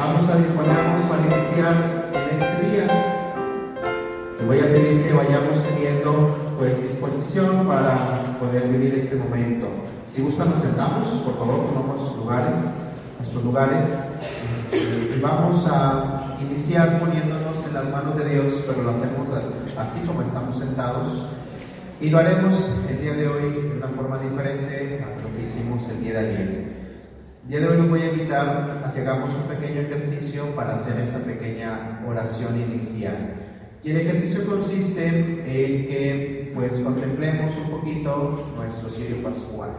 Vamos a disponernos para iniciar en este día. Te voy a pedir que vayamos teniendo pues disposición para poder vivir este momento. Si gustan nos sentamos, por favor, tomamos lugares, nuestros lugares. Este, y vamos a iniciar poniéndonos en las manos de Dios, pero lo hacemos así como estamos sentados. Y lo haremos el día de hoy de una forma diferente a lo que hicimos el día de ayer. Día de hoy los voy a invitar a que hagamos un pequeño ejercicio para hacer esta pequeña oración inicial. Y el ejercicio consiste en que pues contemplemos un poquito nuestro cirio pascual.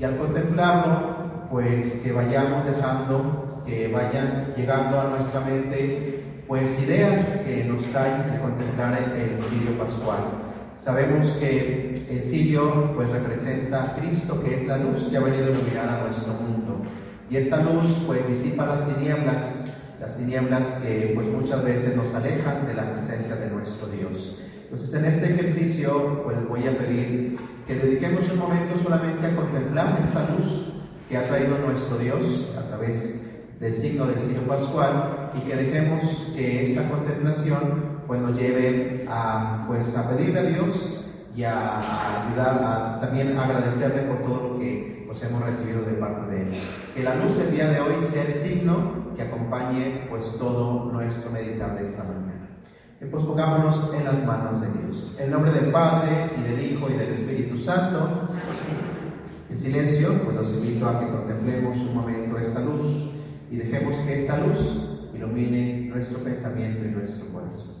Y al contemplarlo, pues que vayamos dejando, que vayan llegando a nuestra mente pues ideas que nos traen a contemplar el, el cirio pascual. Sabemos que el cirio pues representa a Cristo, que es la luz que ha venido a iluminar a nuestro mundo. Y esta luz pues disipa las tinieblas, las tinieblas que pues muchas veces nos alejan de la presencia de nuestro Dios. Entonces en este ejercicio pues voy a pedir que dediquemos un momento solamente a contemplar esta luz que ha traído nuestro Dios a través del signo del cirio pascual y que dejemos que esta contemplación pues nos lleve a, pues, a pedirle a Dios y a, ayudar, a también agradecerle por todo lo que pues, hemos recibido de parte de Él. Que la luz el día de hoy sea el signo que acompañe pues todo nuestro meditar de esta mañana. Y pues pongámonos en las manos de Dios. En nombre del Padre y del Hijo y del Espíritu Santo. En silencio, pues los invito a que contemplemos un momento esta luz y dejemos que esta luz ilumine nuestro pensamiento y nuestro corazón.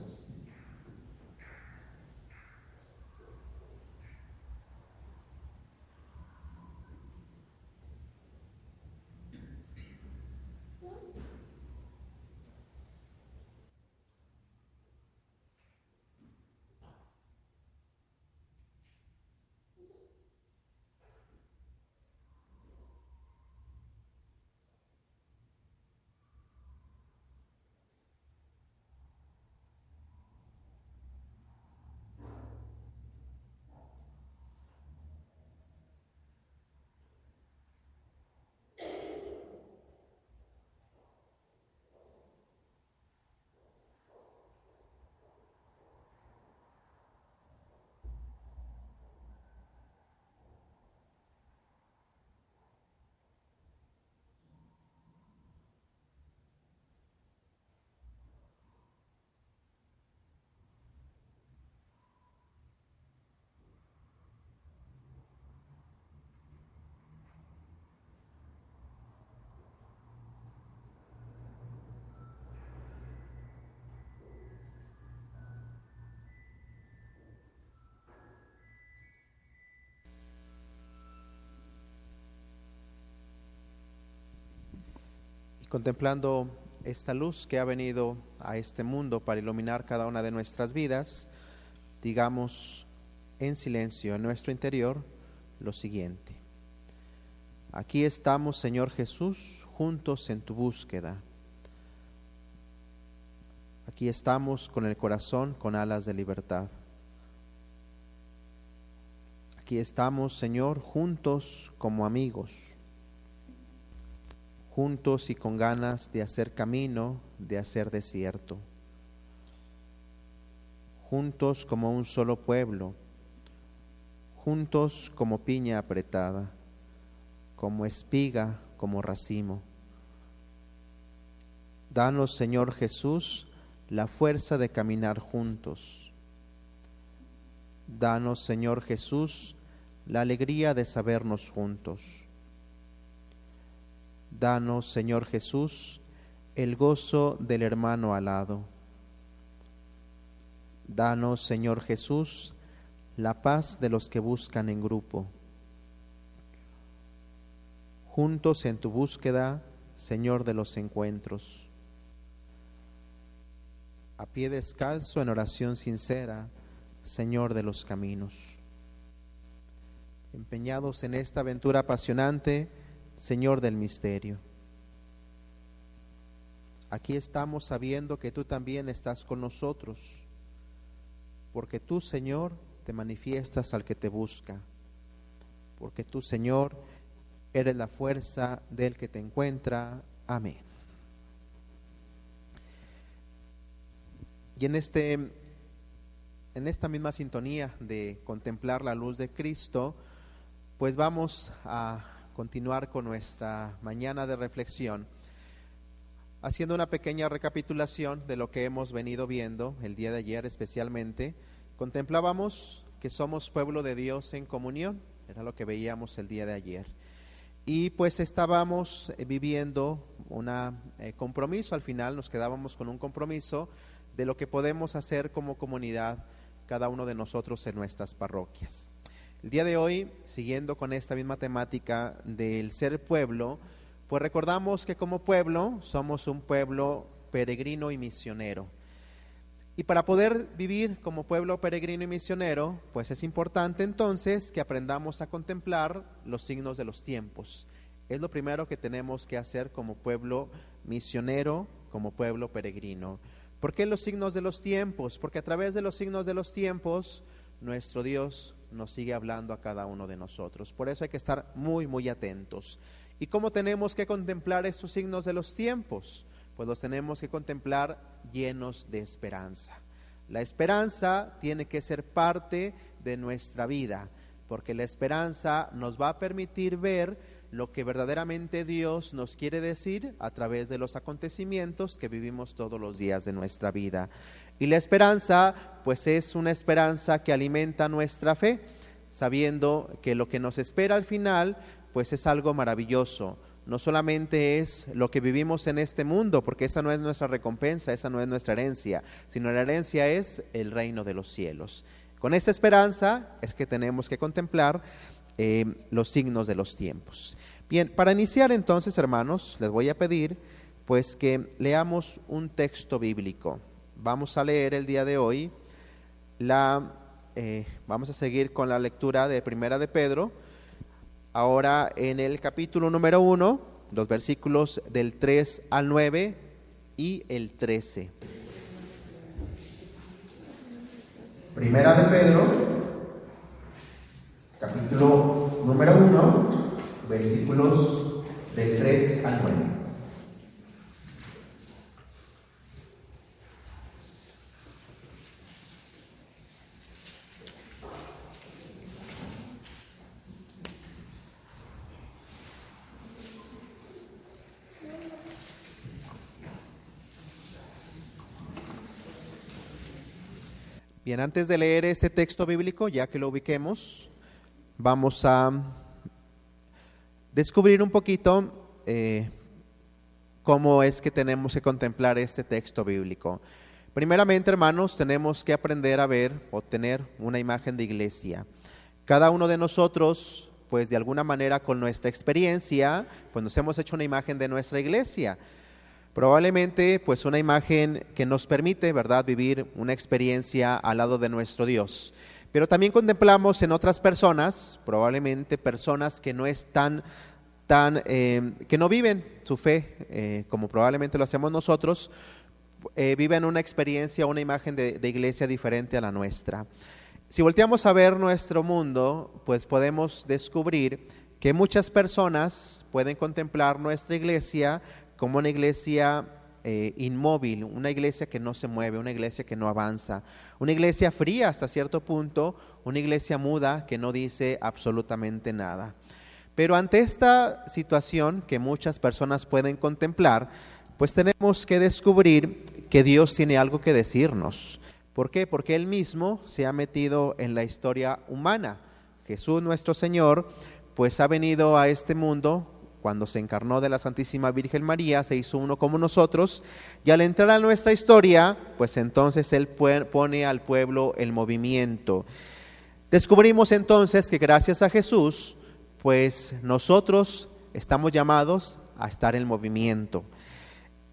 Contemplando esta luz que ha venido a este mundo para iluminar cada una de nuestras vidas, digamos en silencio en nuestro interior lo siguiente. Aquí estamos, Señor Jesús, juntos en tu búsqueda. Aquí estamos con el corazón con alas de libertad. Aquí estamos, Señor, juntos como amigos juntos y con ganas de hacer camino, de hacer desierto. Juntos como un solo pueblo, juntos como piña apretada, como espiga, como racimo. Danos, Señor Jesús, la fuerza de caminar juntos. Danos, Señor Jesús, la alegría de sabernos juntos Danos, Señor Jesús, el gozo del hermano alado. Danos, Señor Jesús, la paz de los que buscan en grupo. Juntos en tu búsqueda, Señor de los encuentros. A pie descalzo en oración sincera, Señor de los caminos. Empeñados en esta aventura apasionante, Señor del misterio. Aquí estamos sabiendo que tú también estás con nosotros, porque tú, Señor, te manifiestas al que te busca, porque tú, Señor, eres la fuerza del que te encuentra. Amén. Y en este en esta misma sintonía de contemplar la luz de Cristo, pues vamos a continuar con nuestra mañana de reflexión, haciendo una pequeña recapitulación de lo que hemos venido viendo el día de ayer especialmente. Contemplábamos que somos pueblo de Dios en comunión, era lo que veíamos el día de ayer. Y pues estábamos eh, viviendo un eh, compromiso, al final nos quedábamos con un compromiso de lo que podemos hacer como comunidad cada uno de nosotros en nuestras parroquias. El día de hoy, siguiendo con esta misma temática del ser pueblo, pues recordamos que como pueblo somos un pueblo peregrino y misionero. Y para poder vivir como pueblo peregrino y misionero, pues es importante entonces que aprendamos a contemplar los signos de los tiempos. Es lo primero que tenemos que hacer como pueblo misionero, como pueblo peregrino. ¿Por qué los signos de los tiempos? Porque a través de los signos de los tiempos, nuestro Dios nos sigue hablando a cada uno de nosotros. Por eso hay que estar muy, muy atentos. ¿Y cómo tenemos que contemplar estos signos de los tiempos? Pues los tenemos que contemplar llenos de esperanza. La esperanza tiene que ser parte de nuestra vida, porque la esperanza nos va a permitir ver lo que verdaderamente Dios nos quiere decir a través de los acontecimientos que vivimos todos los días de nuestra vida. Y la esperanza, pues es una esperanza que alimenta nuestra fe, sabiendo que lo que nos espera al final, pues es algo maravilloso. No solamente es lo que vivimos en este mundo, porque esa no es nuestra recompensa, esa no es nuestra herencia, sino la herencia es el reino de los cielos. Con esta esperanza es que tenemos que contemplar eh, los signos de los tiempos. Bien, para iniciar entonces, hermanos, les voy a pedir pues que leamos un texto bíblico vamos a leer el día de hoy la, eh, vamos a seguir con la lectura de Primera de Pedro, ahora en el capítulo número 1, los versículos del 3 al 9 y el 13. Primera de Pedro, capítulo número 1, versículos del 3 al 9. Bien, antes de leer este texto bíblico, ya que lo ubiquemos, vamos a descubrir un poquito eh, cómo es que tenemos que contemplar este texto bíblico. Primeramente, hermanos, tenemos que aprender a ver o tener una imagen de iglesia. Cada uno de nosotros, pues de alguna manera con nuestra experiencia, pues nos hemos hecho una imagen de nuestra iglesia. Probablemente pues una imagen que nos permite, ¿verdad?, vivir una experiencia al lado de nuestro Dios. Pero también contemplamos en otras personas, probablemente personas que no están tan, eh, que no viven su fe eh, como probablemente lo hacemos nosotros, eh, viven una experiencia, una imagen de, de iglesia diferente a la nuestra. Si volteamos a ver nuestro mundo, pues podemos descubrir que muchas personas pueden contemplar nuestra iglesia como una iglesia eh, inmóvil, una iglesia que no se mueve, una iglesia que no avanza, una iglesia fría hasta cierto punto, una iglesia muda que no dice absolutamente nada. Pero ante esta situación que muchas personas pueden contemplar, pues tenemos que descubrir que Dios tiene algo que decirnos. ¿Por qué? Porque Él mismo se ha metido en la historia humana. Jesús nuestro Señor, pues ha venido a este mundo cuando se encarnó de la Santísima Virgen María, se hizo uno como nosotros, y al entrar a nuestra historia, pues entonces Él pone al pueblo el movimiento. Descubrimos entonces que gracias a Jesús, pues nosotros estamos llamados a estar en movimiento.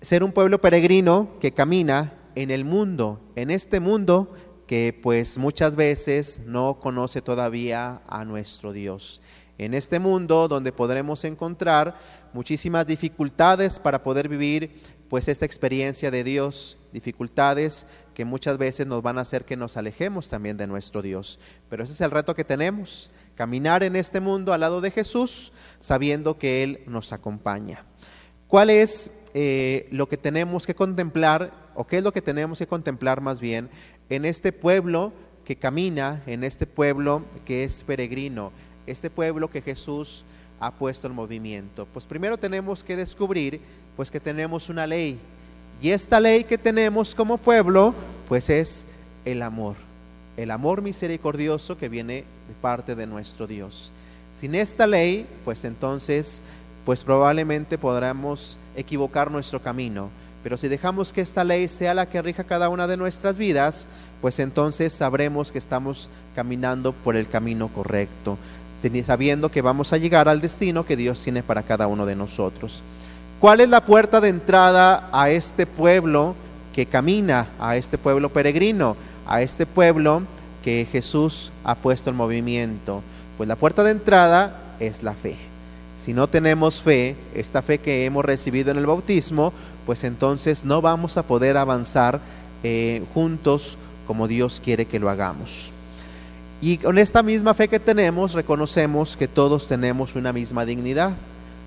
Ser un pueblo peregrino que camina en el mundo, en este mundo que pues muchas veces no conoce todavía a nuestro Dios en este mundo donde podremos encontrar muchísimas dificultades para poder vivir pues esta experiencia de Dios, dificultades que muchas veces nos van a hacer que nos alejemos también de nuestro Dios. Pero ese es el reto que tenemos, caminar en este mundo al lado de Jesús, sabiendo que Él nos acompaña. ¿Cuál es eh, lo que tenemos que contemplar o qué es lo que tenemos que contemplar más bien en este pueblo que camina, en este pueblo que es peregrino, este pueblo que Jesús ha puesto en movimiento? Pues primero tenemos que descubrir pues que tenemos una ley. Y esta ley que tenemos como pueblo pues es el amor. El amor misericordioso que viene de parte de nuestro Dios. Sin esta ley, pues entonces pues probablemente podremos equivocar nuestro camino. Pero si dejamos que esta ley sea la que rija cada una de nuestras vidas, pues entonces sabremos que estamos caminando por el camino correcto, sabiendo que vamos a llegar al destino que Dios tiene para cada uno de nosotros. ¿Cuál es la puerta de entrada a este pueblo que camina, a este pueblo peregrino, a este pueblo que Jesús ha puesto en movimiento? Pues la puerta de entrada es la fe. Si no tenemos fe, esta fe que hemos recibido en el bautismo, pues entonces no vamos a poder avanzar eh, juntos como Dios quiere que lo hagamos. Y con esta misma fe que tenemos, reconocemos que todos tenemos una misma dignidad,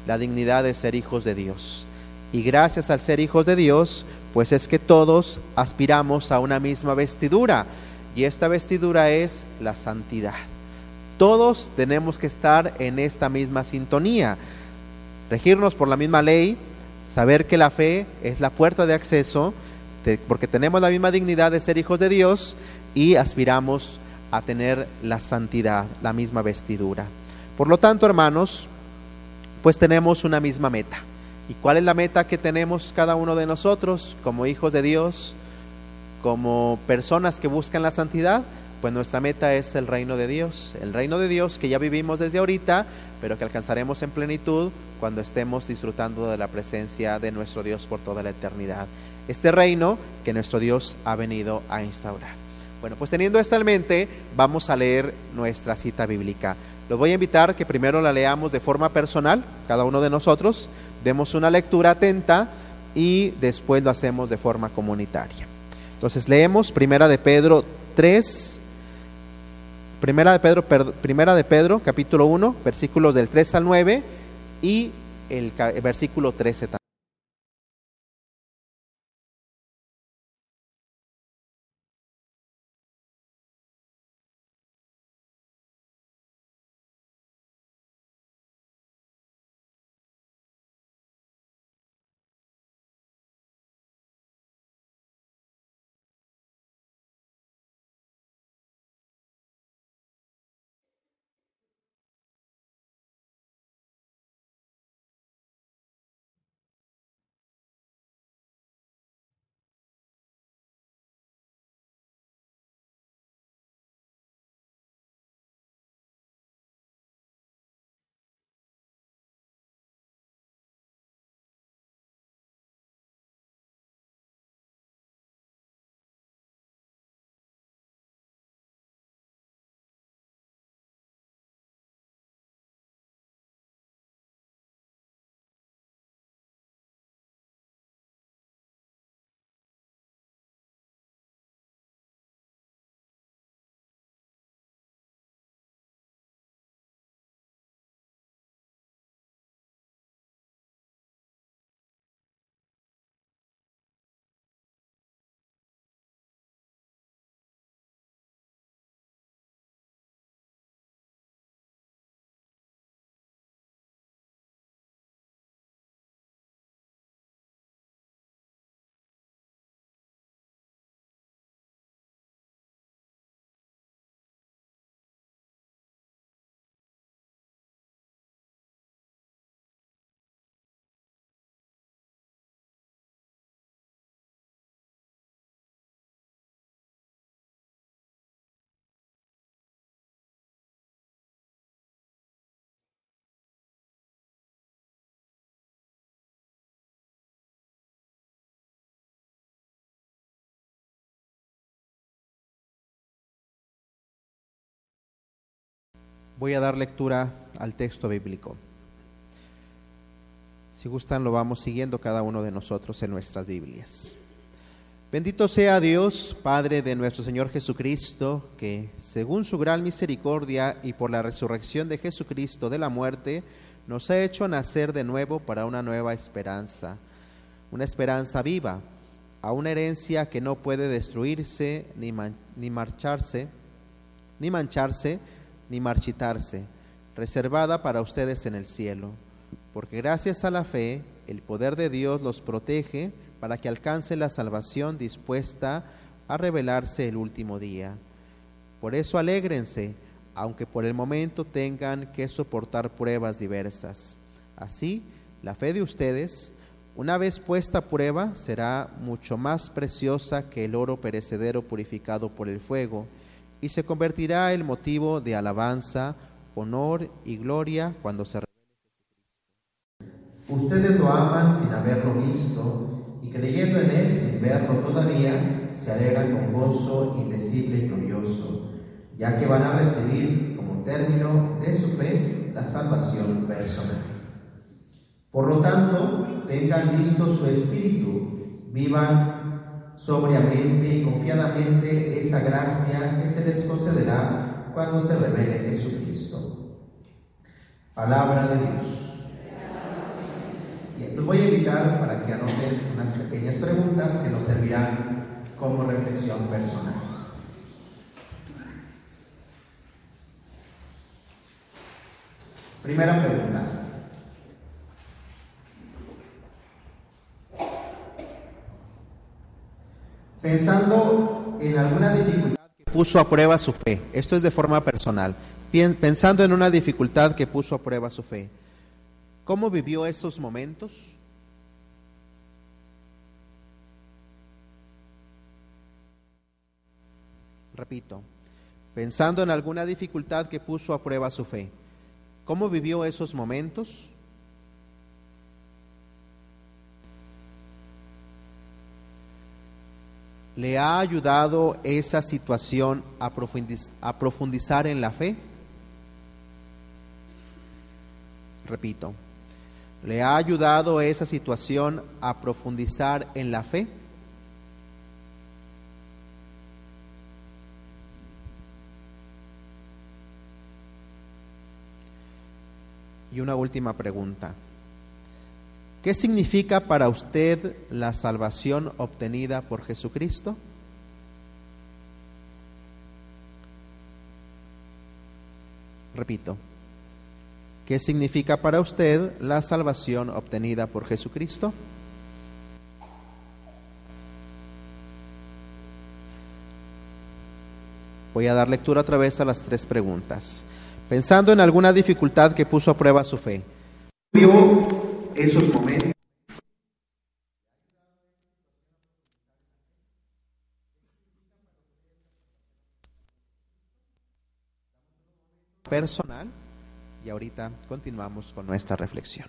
la dignidad de ser hijos de Dios. Y gracias al ser hijos de Dios, pues es que todos aspiramos a una misma vestidura. Y esta vestidura es la santidad. Todos tenemos que estar en esta misma sintonía, regirnos por la misma ley, saber que la fe es la puerta de acceso, porque tenemos la misma dignidad de ser hijos de Dios y aspiramos a tener la santidad, la misma vestidura. Por lo tanto, hermanos, pues tenemos una misma meta. ¿Y cuál es la meta que tenemos cada uno de nosotros como hijos de Dios, como personas que buscan la santidad? pues nuestra meta es el reino de Dios, el reino de Dios que ya vivimos desde ahorita, pero que alcanzaremos en plenitud cuando estemos disfrutando de la presencia de nuestro Dios por toda la eternidad. Este reino que nuestro Dios ha venido a instaurar. Bueno, pues teniendo esto en mente, vamos a leer nuestra cita bíblica. Los voy a invitar que primero la leamos de forma personal, cada uno de nosotros, demos una lectura atenta y después lo hacemos de forma comunitaria. Entonces leemos Primera de Pedro 3, Primera de Pedro, primera de Pedro capítulo 1, versículos del 3 al 9 y el, el versículo 13 también. Voy a dar lectura al texto bíblico. Si gustan, lo vamos siguiendo cada uno de nosotros en nuestras Biblias. Bendito sea Dios, Padre de nuestro Señor Jesucristo, que según su gran misericordia y por la resurrección de Jesucristo de la muerte, nos ha hecho nacer de nuevo para una nueva esperanza, una esperanza viva, a una herencia que no puede destruirse ni, ni marcharse, ni mancharse, ni marchitarse, reservada para ustedes en el cielo. Porque gracias a la fe, el poder de Dios los protege para que alcance la salvación dispuesta a revelarse el último día. Por eso alégrense, aunque por el momento tengan que soportar pruebas diversas. Así, la fe de ustedes, una vez puesta a prueba, será mucho más preciosa que el oro perecedero purificado por el fuego, y se convertirá en motivo de alabanza, honor y gloria cuando se Ustedes lo aman sin haberlo visto, y creyendo en él sin verlo todavía, se alegran con gozo indecible y glorioso, ya que van a recibir como término de su fe la salvación personal. Por lo tanto, tengan listo su espíritu, vivan sobriamente y confiadamente esa gracia que se les concederá cuando se revele Jesucristo. Palabra de Dios. Los voy a invitar para que anoten unas pequeñas preguntas que nos servirán como reflexión personal. Primera pregunta. Pensando en alguna dificultad que puso a prueba su fe, esto es de forma personal, pensando en una dificultad que puso a prueba su fe, ¿cómo vivió esos momentos? Repito, pensando en alguna dificultad que puso a prueba su fe, ¿cómo vivió esos momentos? ¿Le ha ayudado esa situación a, profundizar en la fe? Repito, ¿le ha ayudado esa situación a profundizar en la fe? Y una última pregunta. ¿Qué significa para usted la salvación obtenida por Jesucristo? Repito, ¿qué significa para usted la salvación obtenida por Jesucristo? Voy a dar lectura otra vez a las tres preguntas. Pensando en alguna dificultad que puso a prueba su fe personal y ahorita continuamos con nuestra reflexión.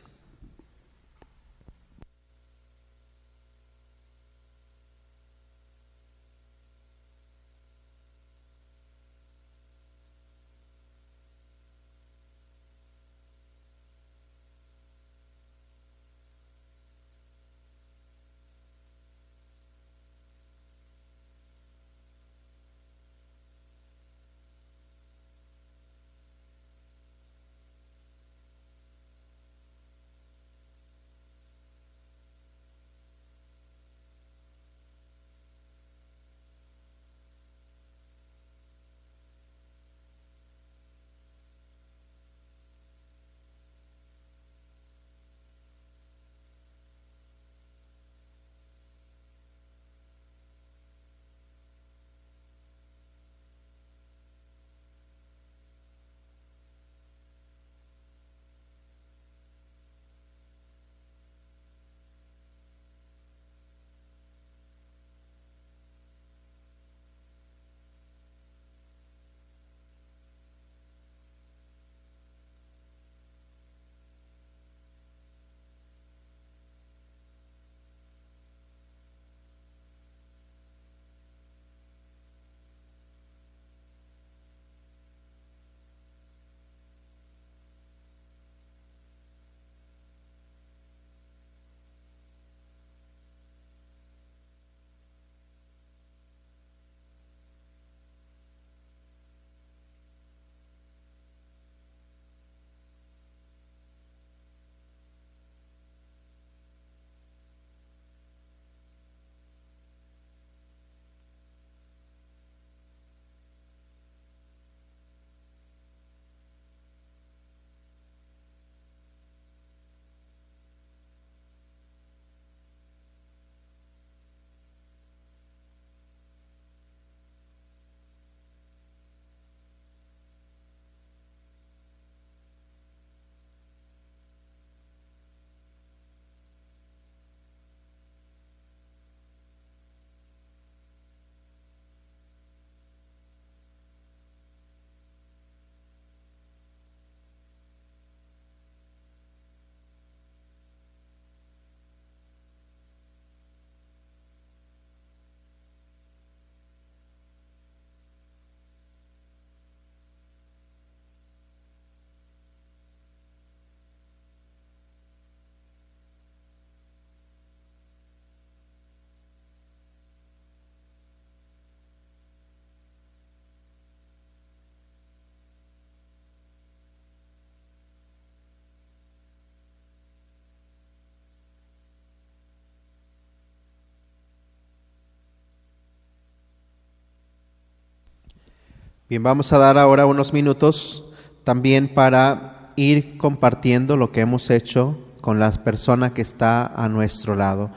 Bien, vamos a dar ahora unos minutos también para ir compartiendo lo que hemos hecho con la persona que está a nuestro lado.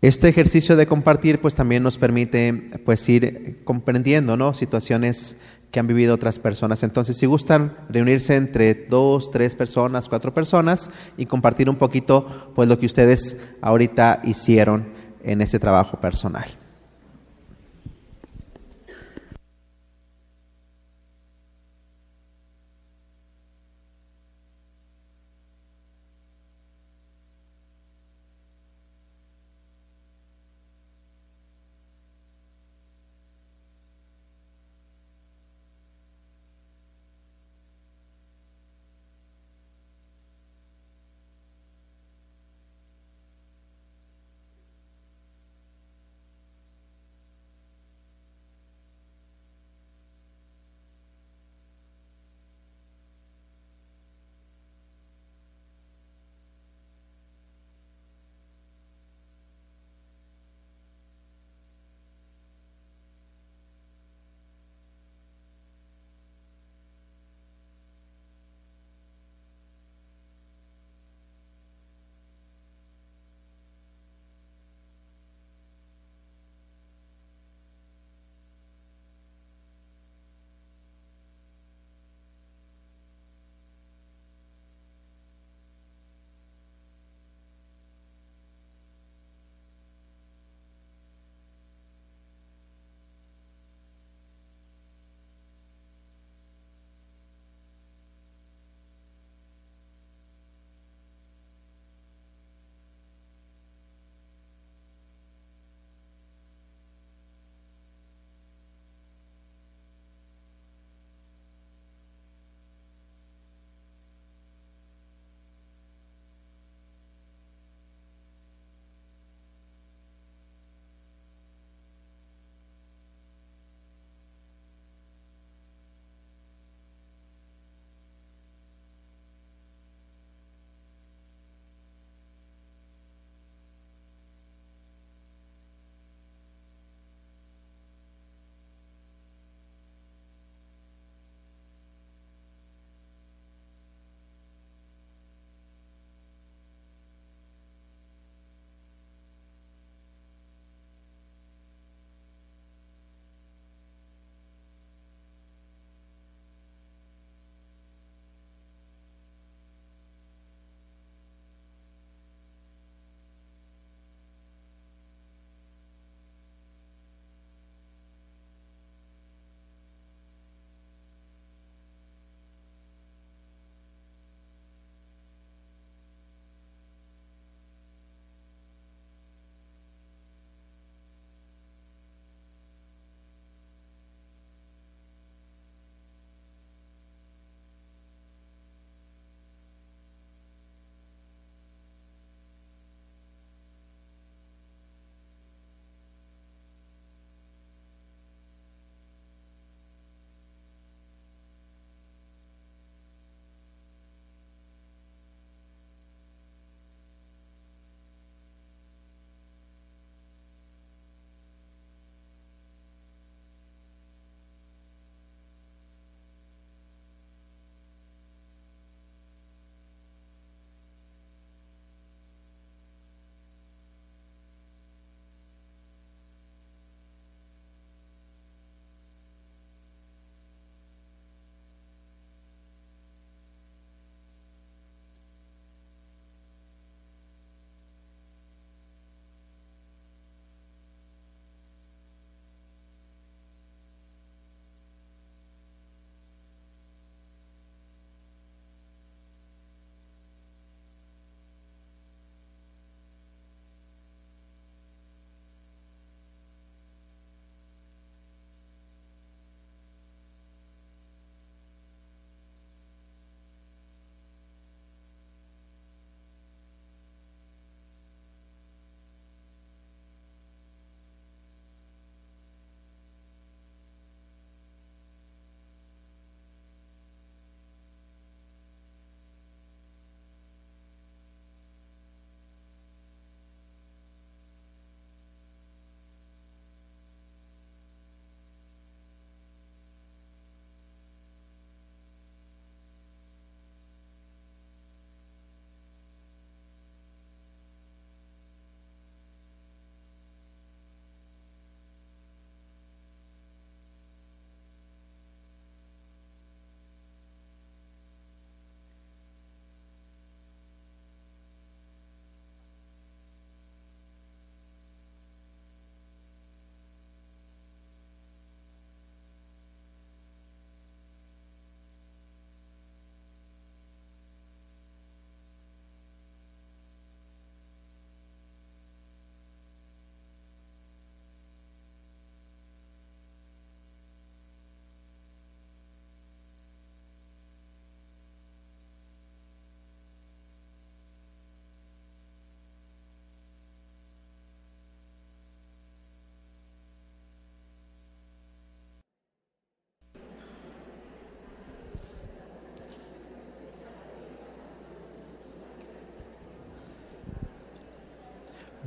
Este ejercicio de compartir pues también nos permite pues ir comprendiendo, ¿no? situaciones que han vivido otras personas. Entonces, si gustan reunirse entre dos, tres personas, cuatro personas y compartir un poquito pues lo que ustedes ahorita hicieron en ese trabajo personal.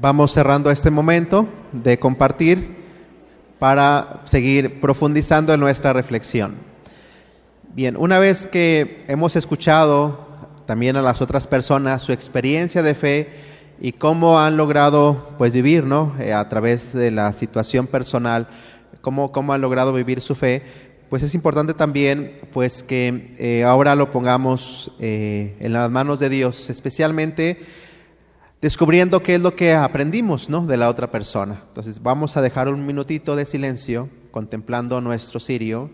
Vamos cerrando este momento de compartir para seguir profundizando en nuestra reflexión. Bien, una vez que hemos escuchado también a las otras personas su experiencia de fe y cómo han logrado pues vivir, ¿no? Eh, a través de la situación personal, cómo, cómo han logrado vivir su fe, pues es importante también pues que eh, ahora lo pongamos eh, en las manos de Dios, especialmente descubriendo qué es lo que aprendimos ¿no? de la otra persona. Entonces vamos a dejar un minutito de silencio contemplando nuestro sirio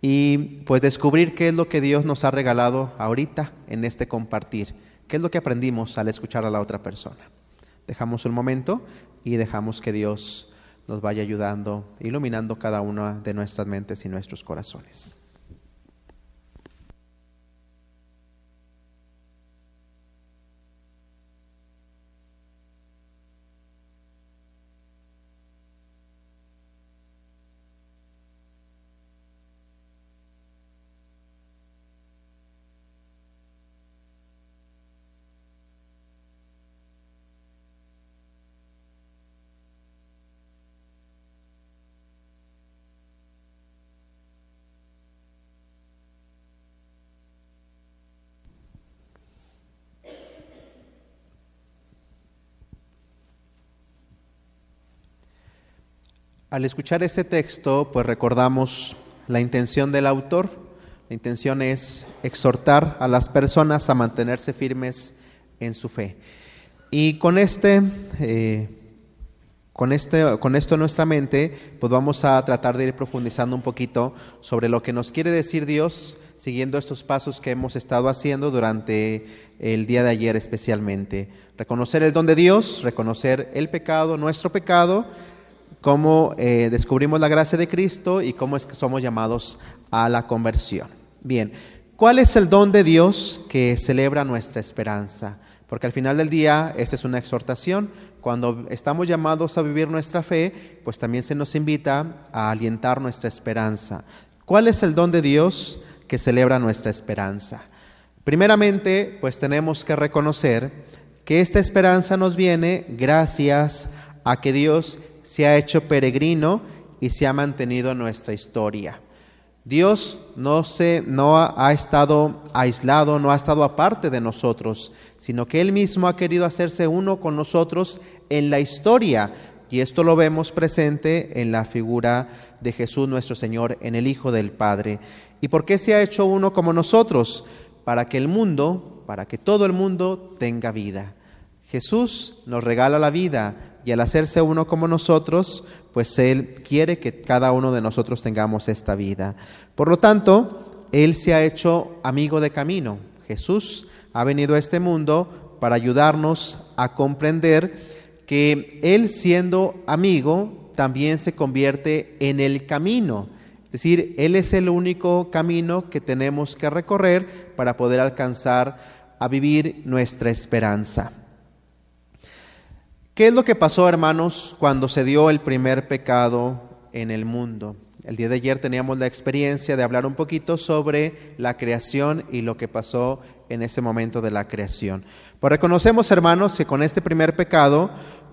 y pues descubrir qué es lo que Dios nos ha regalado ahorita en este compartir, qué es lo que aprendimos al escuchar a la otra persona. Dejamos un momento y dejamos que Dios nos vaya ayudando, iluminando cada una de nuestras mentes y nuestros corazones. Al escuchar este texto, pues recordamos la intención del autor. La intención es exhortar a las personas a mantenerse firmes en su fe. Y con este, eh, con este, con esto en nuestra mente, pues vamos a tratar de ir profundizando un poquito sobre lo que nos quiere decir Dios, siguiendo estos pasos que hemos estado haciendo durante el día de ayer especialmente. Reconocer el don de Dios, reconocer el pecado, nuestro pecado cómo eh, descubrimos la gracia de Cristo y cómo es que somos llamados a la conversión. Bien, ¿cuál es el don de Dios que celebra nuestra esperanza? Porque al final del día, esta es una exhortación. Cuando estamos llamados a vivir nuestra fe, pues también se nos invita a alientar nuestra esperanza. ¿Cuál es el don de Dios que celebra nuestra esperanza? Primeramente, pues tenemos que reconocer que esta esperanza nos viene gracias a que Dios se ha hecho peregrino y se ha mantenido en nuestra historia. Dios no, se, no ha estado aislado, no ha estado aparte de nosotros, sino que Él mismo ha querido hacerse uno con nosotros en la historia. Y esto lo vemos presente en la figura de Jesús nuestro Señor, en el Hijo del Padre. ¿Y por qué se ha hecho uno como nosotros? Para que el mundo, para que todo el mundo tenga vida. Jesús nos regala la vida, y al hacerse uno como nosotros, pues Él quiere que cada uno de nosotros tengamos esta vida. Por lo tanto, Él se ha hecho amigo de camino. Jesús ha venido a este mundo para ayudarnos a comprender que Él siendo amigo también se convierte en el camino. Es decir, Él es el único camino que tenemos que recorrer para poder alcanzar a vivir nuestra esperanza. ¿Qué es lo que pasó, hermanos, cuando se dio el primer pecado en el mundo? El día de ayer teníamos la experiencia de hablar un poquito sobre la creación y lo que pasó en ese momento de la creación. Pues reconocemos, hermanos, que con este primer pecado,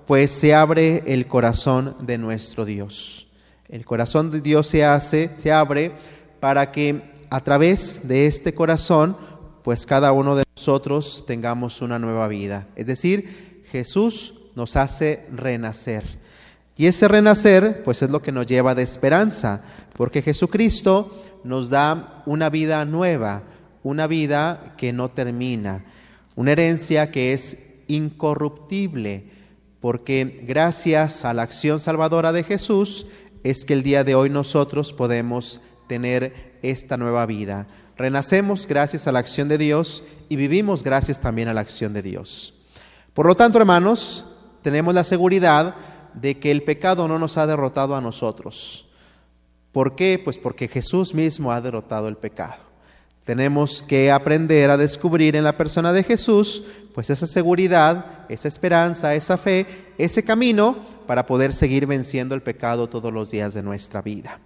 pues se abre el corazón de nuestro Dios. El corazón de Dios se hace, se abre para que a través de este corazón, pues cada uno de nosotros tengamos una nueva vida. Es decir, Jesús nos hace renacer. Y ese renacer, pues es lo que nos lleva de esperanza, porque Jesucristo nos da una vida nueva, una vida que no termina, una herencia que es incorruptible, porque gracias a la acción salvadora de Jesús es que el día de hoy nosotros podemos tener esta nueva vida. Renacemos gracias a la acción de Dios y vivimos gracias también a la acción de Dios. Por lo tanto, hermanos, tenemos la seguridad de que el pecado no nos ha derrotado a nosotros. ¿Por qué? Pues porque Jesús mismo ha derrotado el pecado. Tenemos que aprender a descubrir en la persona de Jesús pues esa seguridad, esa esperanza, esa fe, ese camino para poder seguir venciendo el pecado todos los días de nuestra vida.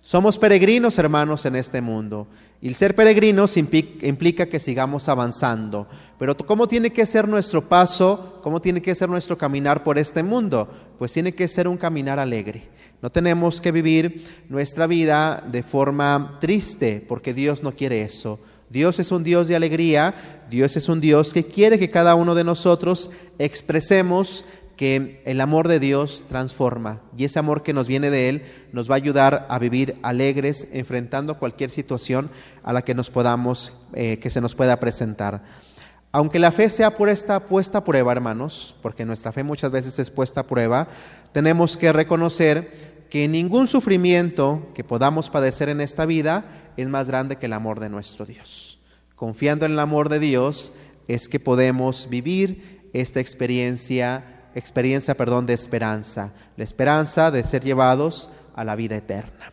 Somos peregrinos, hermanos, en este mundo. Y el ser peregrinos implica que sigamos avanzando. Pero ¿cómo tiene que ser nuestro paso? ¿Cómo tiene que ser nuestro caminar por este mundo? Pues tiene que ser un caminar alegre. No tenemos que vivir nuestra vida de forma triste, porque Dios no quiere eso. Dios es un Dios de alegría, Dios es un Dios que quiere que cada uno de nosotros expresemos que el amor de Dios transforma y ese amor que nos viene de Él nos va a ayudar a vivir alegres enfrentando cualquier situación a la que nos podamos, eh, que se nos pueda presentar. Aunque la fe sea por esta puesta a prueba, hermanos, porque nuestra fe muchas veces es puesta a prueba, tenemos que reconocer que ningún sufrimiento que podamos padecer en esta vida es más grande que el amor de nuestro Dios. Confiando en el amor de Dios es que podemos vivir esta experiencia experiencia, perdón, de esperanza, la esperanza de ser llevados a la vida eterna.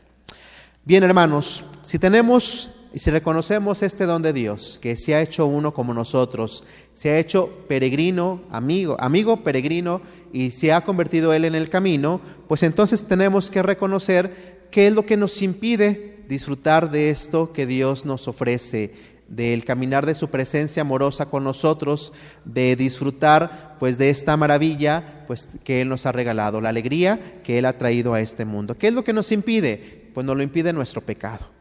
Bien, hermanos, si tenemos y si reconocemos este don de Dios, que se ha hecho uno como nosotros, se ha hecho peregrino, amigo, amigo peregrino, y se ha convertido Él en el camino, pues entonces tenemos que reconocer qué es lo que nos impide disfrutar de esto que Dios nos ofrece, del caminar de su presencia amorosa con nosotros, de disfrutar pues de esta maravilla pues que él nos ha regalado, la alegría que él ha traído a este mundo. ¿Qué es lo que nos impide? Pues nos lo impide nuestro pecado.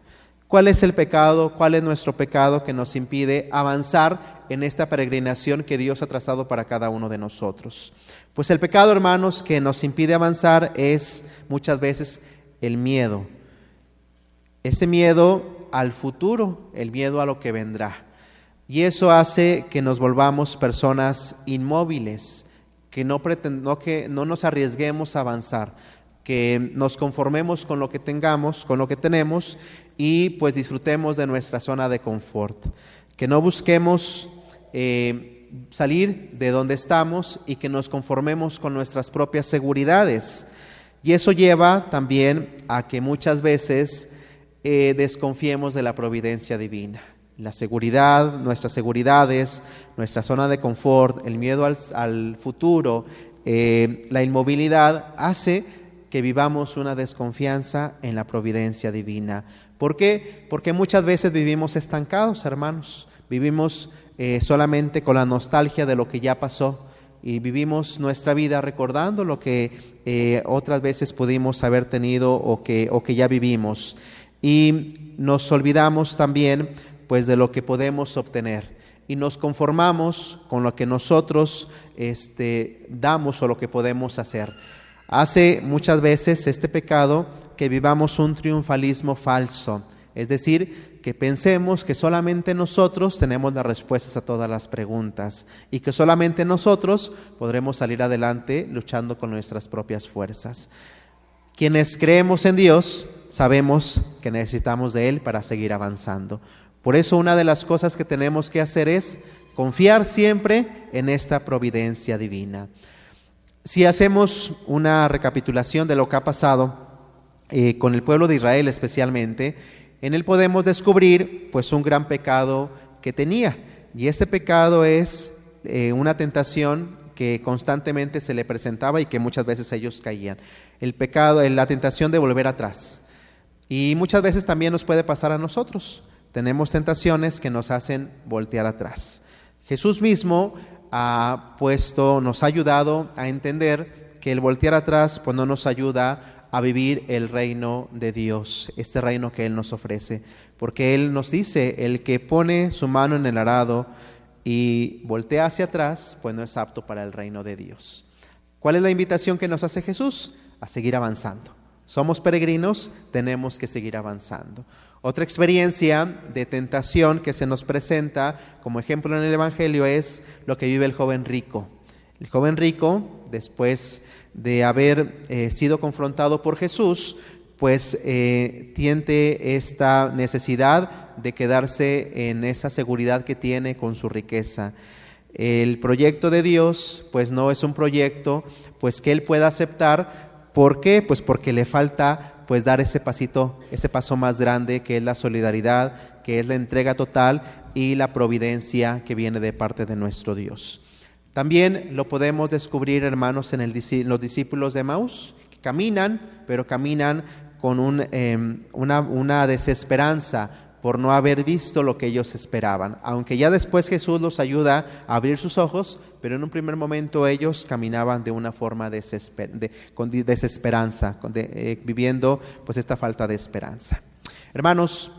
¿Cuál es el pecado? ¿Cuál es nuestro pecado que nos impide avanzar en esta peregrinación que Dios ha trazado para cada uno de nosotros? Pues el pecado, hermanos, que nos impide avanzar es muchas veces el miedo. Ese miedo al futuro, el miedo a lo que vendrá. Y eso hace que nos volvamos personas inmóviles, que no, que no nos arriesguemos a avanzar, que nos conformemos con lo que tengamos, con lo que tenemos y pues disfrutemos de nuestra zona de confort, que no busquemos eh, salir de donde estamos y que nos conformemos con nuestras propias seguridades. Y eso lleva también a que muchas veces eh, desconfiemos de la providencia divina. La seguridad, nuestras seguridades, nuestra zona de confort, el miedo al, futuro, eh, la inmovilidad, hace que vivamos una desconfianza en la providencia divina. ¿Por qué? Porque muchas veces vivimos estancados, hermanos. Vivimos eh, solamente con la nostalgia de lo que ya pasó y vivimos nuestra vida recordando lo que otras veces pudimos haber tenido o que, o que ya vivimos y nos olvidamos también pues de lo que podemos obtener y nos conformamos con lo que nosotros este, damos o lo que podemos hacer. Hace muchas veces este pecado que vivamos un triunfalismo falso, es decir, que pensemos que solamente nosotros tenemos las respuestas a todas las preguntas y que solamente nosotros podremos salir adelante luchando con nuestras propias fuerzas. Quienes creemos en Dios sabemos que necesitamos de Él para seguir avanzando. Por eso una de las cosas que tenemos que hacer es confiar siempre en esta providencia divina. Si hacemos una recapitulación de lo que ha pasado eh, con el pueblo de Israel especialmente, en él podemos descubrir pues un gran pecado que tenía. Y ese pecado es eh, una tentación que constantemente se le presentaba y que muchas veces ellos caían el pecado, la tentación de volver atrás. Y muchas veces también nos puede pasar a nosotros. Tenemos tentaciones que nos hacen voltear atrás. Jesús mismo ha puesto, nos ha ayudado a entender que el voltear atrás pues no nos ayuda a vivir el reino de Dios, este reino que Él nos ofrece. Porque Él nos dice, el que pone su mano en el arado y voltea hacia atrás, pues no es apto para el reino de Dios. ¿Cuál es la invitación que nos hace Jesús? a seguir avanzando. Somos peregrinos, tenemos que seguir avanzando. Otra experiencia de tentación que se nos presenta como ejemplo en el Evangelio es lo que vive el joven rico. El joven rico, después de haber eh, sido confrontado por Jesús, pues eh, tiene esta necesidad de quedarse en esa seguridad que tiene con su riqueza. El proyecto de Dios, pues no es un proyecto, pues que él pueda aceptar ¿Por qué? Pues porque le falta pues dar ese pasito, ese paso más grande que es la solidaridad, que es la entrega total y la providencia que viene de parte de nuestro Dios. También lo podemos descubrir, hermanos, en, los discípulos de Maús, que caminan, pero caminan con em, una, desesperanza por no haber visto lo que ellos esperaban. Aunque ya después Jesús los ayuda a abrir sus ojos, pero en un primer momento ellos caminaban de una forma con desesperanza, eh, viviendo pues esta falta de esperanza. Hermanos,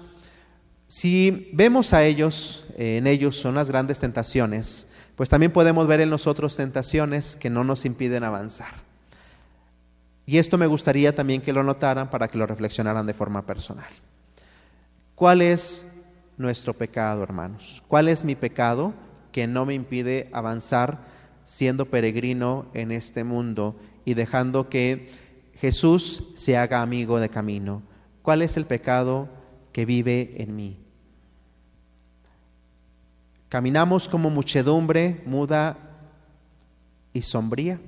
si vemos a ellos, en ellos son las grandes tentaciones, pues también podemos ver en nosotros tentaciones que no nos impiden avanzar. Y esto me gustaría también que lo notaran para que lo reflexionaran de forma personal. ¿Cuál es nuestro pecado, hermanos? ¿Cuál es mi pecado que no me impide avanzar siendo peregrino en este mundo y dejando que Jesús se haga amigo de camino? ¿Cuál es el pecado que vive en mí? Caminamos como muchedumbre muda y sombría.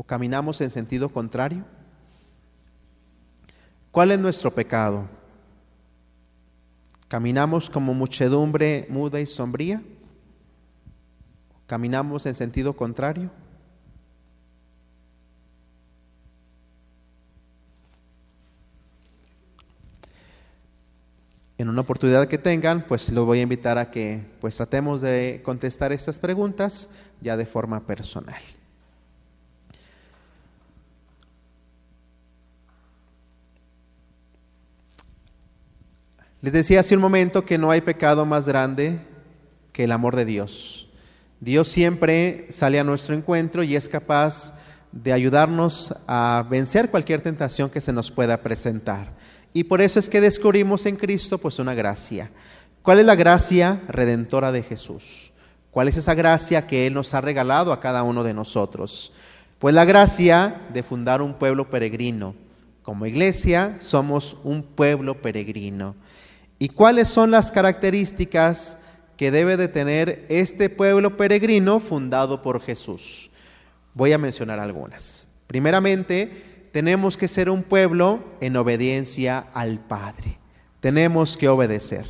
o caminamos en sentido contrario? ¿Cuál es nuestro pecado? ¿Caminamos como muchedumbre muda y sombría? ¿Caminamos en sentido contrario? En una oportunidad que tengan, pues los voy a invitar a que pues tratemos de contestar estas preguntas ya de forma personal. Les decía hace un momento que no hay pecado más grande que el amor de Dios. Dios siempre sale a nuestro encuentro y es capaz de ayudarnos a vencer cualquier tentación que se nos pueda presentar. Y por eso es que descubrimos en Cristo pues una gracia. ¿Cuál es la gracia redentora de Jesús? ¿Cuál es esa gracia que Él nos ha regalado a cada uno de nosotros? Pues la gracia de fundar un pueblo peregrino. Como iglesia somos un pueblo peregrino. ¿Y cuáles son las características que debe de tener este pueblo peregrino fundado por Jesús? Voy a mencionar algunas. Primeramente, tenemos que ser un pueblo en obediencia al Padre. Tenemos que obedecer.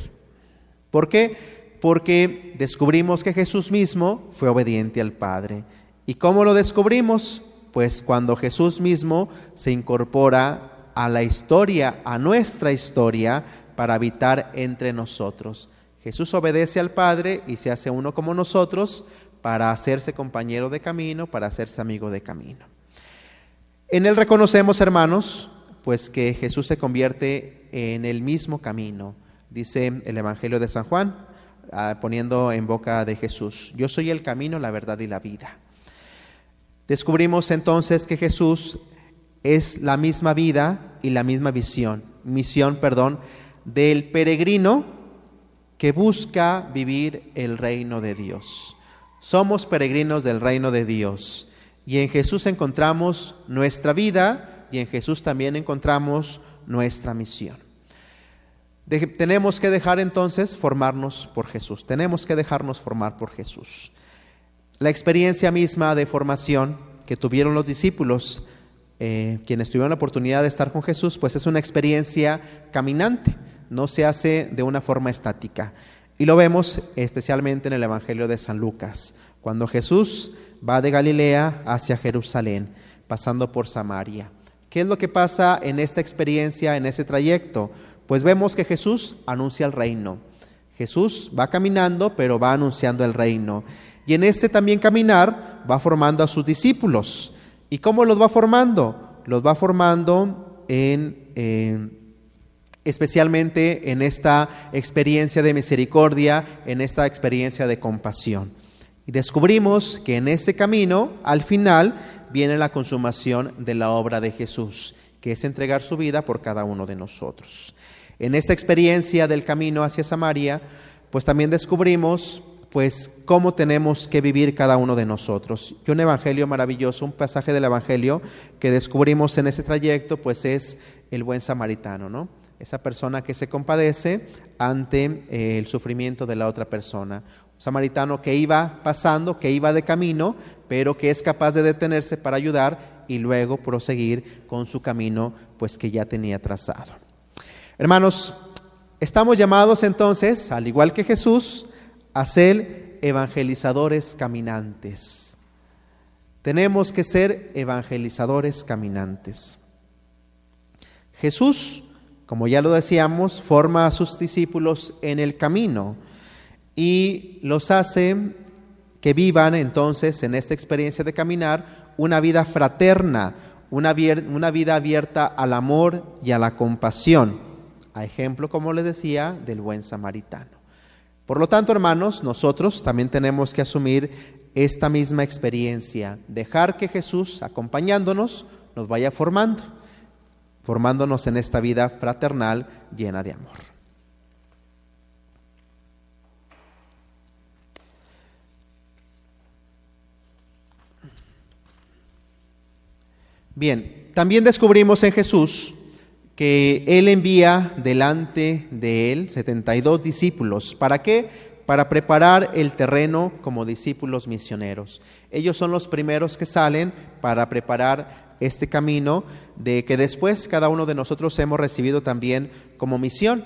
¿Por qué? Porque descubrimos que Jesús mismo fue obediente al Padre. ¿Y cómo lo descubrimos? Pues cuando Jesús mismo se incorpora a la historia, a nuestra historia, para habitar entre nosotros. Jesús obedece al Padre y se hace uno como nosotros para hacerse compañero de camino, para hacerse amigo de camino. En él reconocemos, hermanos, pues que Jesús se convierte en el mismo camino, dice el Evangelio de San Juan, ah, poniendo en boca de Jesús, yo soy el camino, la verdad y la vida. Descubrimos entonces que Jesús es la misma vida y la misma visión, misión, perdón, del peregrino que busca vivir el reino de Dios. Somos peregrinos del reino de Dios y en Jesús encontramos nuestra vida y en Jesús también encontramos nuestra misión. tenemos que dejar entonces formarnos por Jesús, tenemos que dejarnos formar por Jesús. La experiencia misma de formación que tuvieron los discípulos, eh, quienes tuvieron la oportunidad de estar con Jesús, pues es una experiencia caminante no se hace de una forma estática. Y lo vemos especialmente en el Evangelio de San Lucas, cuando Jesús va de Galilea hacia Jerusalén, pasando por Samaria. ¿Qué es lo que pasa en esta experiencia, en ese trayecto? Pues vemos que Jesús anuncia el reino. Jesús va caminando, pero va anunciando el reino. Y en este también caminar va formando a sus discípulos. ¿Y cómo los va formando? Los va formando en, en especialmente en esta experiencia de misericordia, en esta experiencia de compasión. Descubrimos que en este camino, al final, viene la consumación de la obra de Jesús, que es entregar su vida por cada uno de nosotros. En esta experiencia del camino hacia Samaria, pues también descubrimos pues cómo tenemos que vivir cada uno de nosotros. Y un evangelio maravilloso, un pasaje del evangelio que descubrimos en ese trayecto, pues es el buen samaritano, ¿no? esa persona que se compadece ante eh, el sufrimiento de la otra persona. Samaritano que iba pasando, que iba de camino, pero que es capaz de detenerse para ayudar y luego proseguir con su camino, pues que ya tenía trazado. Hermanos, estamos llamados entonces, al igual que Jesús, a ser evangelizadores caminantes. Tenemos que ser evangelizadores caminantes. Jesús, como ya lo decíamos, forma a sus discípulos en el camino y los hace que vivan entonces en esta experiencia de caminar una vida fraterna, una, vida abierta al amor y a la compasión, a ejemplo, como les decía, del buen samaritano. Por lo tanto, hermanos, nosotros también tenemos que asumir esta misma experiencia, dejar que Jesús, acompañándonos, nos vaya formando, formándonos en esta vida fraternal llena de amor. Bien, también descubrimos en Jesús que Él envía delante de Él 72 discípulos. ¿Para qué? Para preparar el terreno como discípulos misioneros. Ellos son los primeros que salen para preparar este camino de que después cada uno de nosotros hemos recibido también como misión,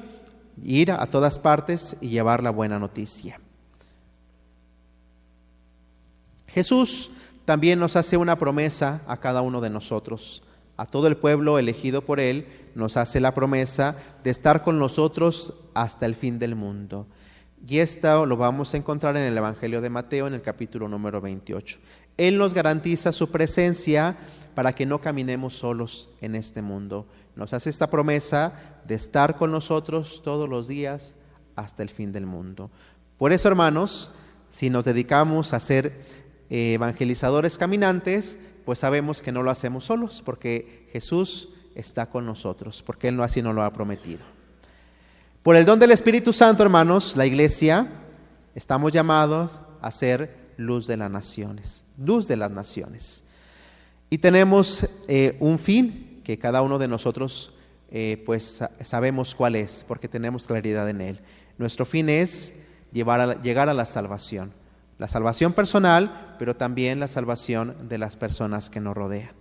ir a todas partes y llevar la buena noticia. Jesús también nos hace una promesa a cada uno de nosotros. A todo el pueblo elegido por Él nos hace la promesa de estar con nosotros hasta el fin del mundo. Y esto lo vamos a encontrar en el Evangelio de Mateo en el capítulo número 28. Él nos garantiza su presencia para que no caminemos solos en este mundo. Nos hace esta promesa de estar con nosotros todos los días hasta el fin del mundo. Por eso, hermanos, si nos dedicamos a ser evangelizadores caminantes, pues sabemos que no lo hacemos solos, porque Jesús está con nosotros, porque Él no así nos lo ha prometido. Por el don del Espíritu Santo, hermanos, la iglesia, estamos llamados a ser luz de las naciones, luz de las naciones. Y tenemos eh, un fin que cada uno de nosotros eh, pues sabemos cuál es, porque tenemos claridad en él. Nuestro fin es llevar llegar a la salvación. La salvación personal, pero también la salvación de las personas que nos rodean.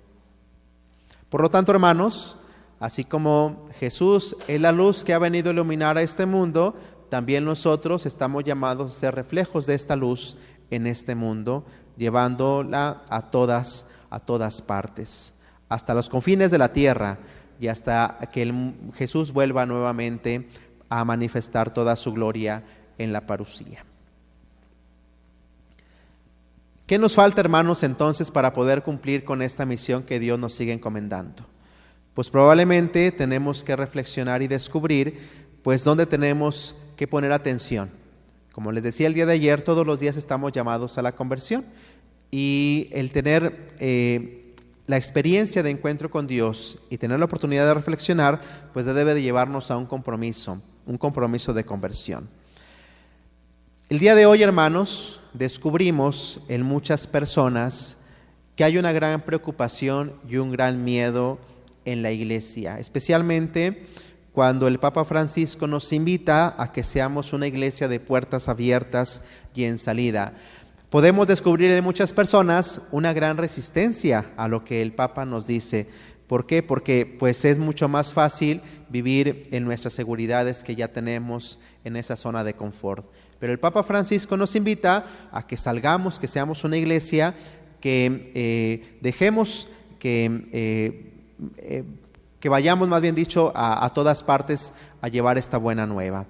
Por lo tanto, hermanos, así como Jesús es la luz que ha venido a iluminar a este mundo, también nosotros estamos llamados a ser reflejos de esta luz en este mundo, llevándola a todas, a todas partes, hasta los confines de la tierra y hasta que Jesús vuelva nuevamente a manifestar toda su gloria en la parucía. ¿Qué nos falta, hermanos, entonces para poder cumplir con esta misión que Dios nos sigue encomendando? Pues probablemente tenemos que reflexionar y descubrir, pues, dónde tenemos que poner atención. Como les decía el día de ayer, todos los días estamos llamados a la conversión y el tener eh, la experiencia de encuentro con Dios y tener la oportunidad de reflexionar, pues debe de llevarnos a un compromiso, un compromiso de conversión. El día de hoy, hermanos, descubrimos en muchas personas que hay una gran preocupación y un gran miedo en la iglesia, especialmente cuando el Papa Francisco nos invita a que seamos una iglesia de puertas abiertas y en salida. Podemos descubrir en muchas personas una gran resistencia a lo que el Papa nos dice. ¿Por qué? Porque pues es mucho más fácil vivir en nuestras seguridades que ya tenemos en esa zona de confort. Pero el Papa Francisco nos invita a que salgamos, que seamos una iglesia, que eh, dejemos que, eh, eh, que vayamos, más bien dicho, a, a todas partes a llevar esta buena nueva.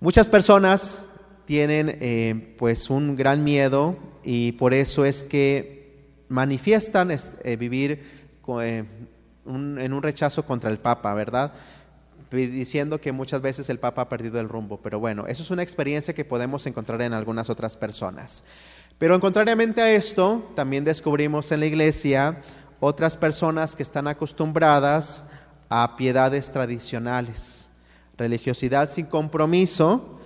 Muchas personas tienen pues un gran miedo y por eso es que manifiestan vivir en un rechazo contra el Papa, ¿verdad? Diciendo que muchas veces el Papa ha perdido el rumbo. Pero bueno, eso es una experiencia que podemos encontrar en algunas otras personas. Pero contrariamente a esto, también descubrimos en la iglesia otras personas que están acostumbradas a piedades tradicionales, religiosidad sin compromiso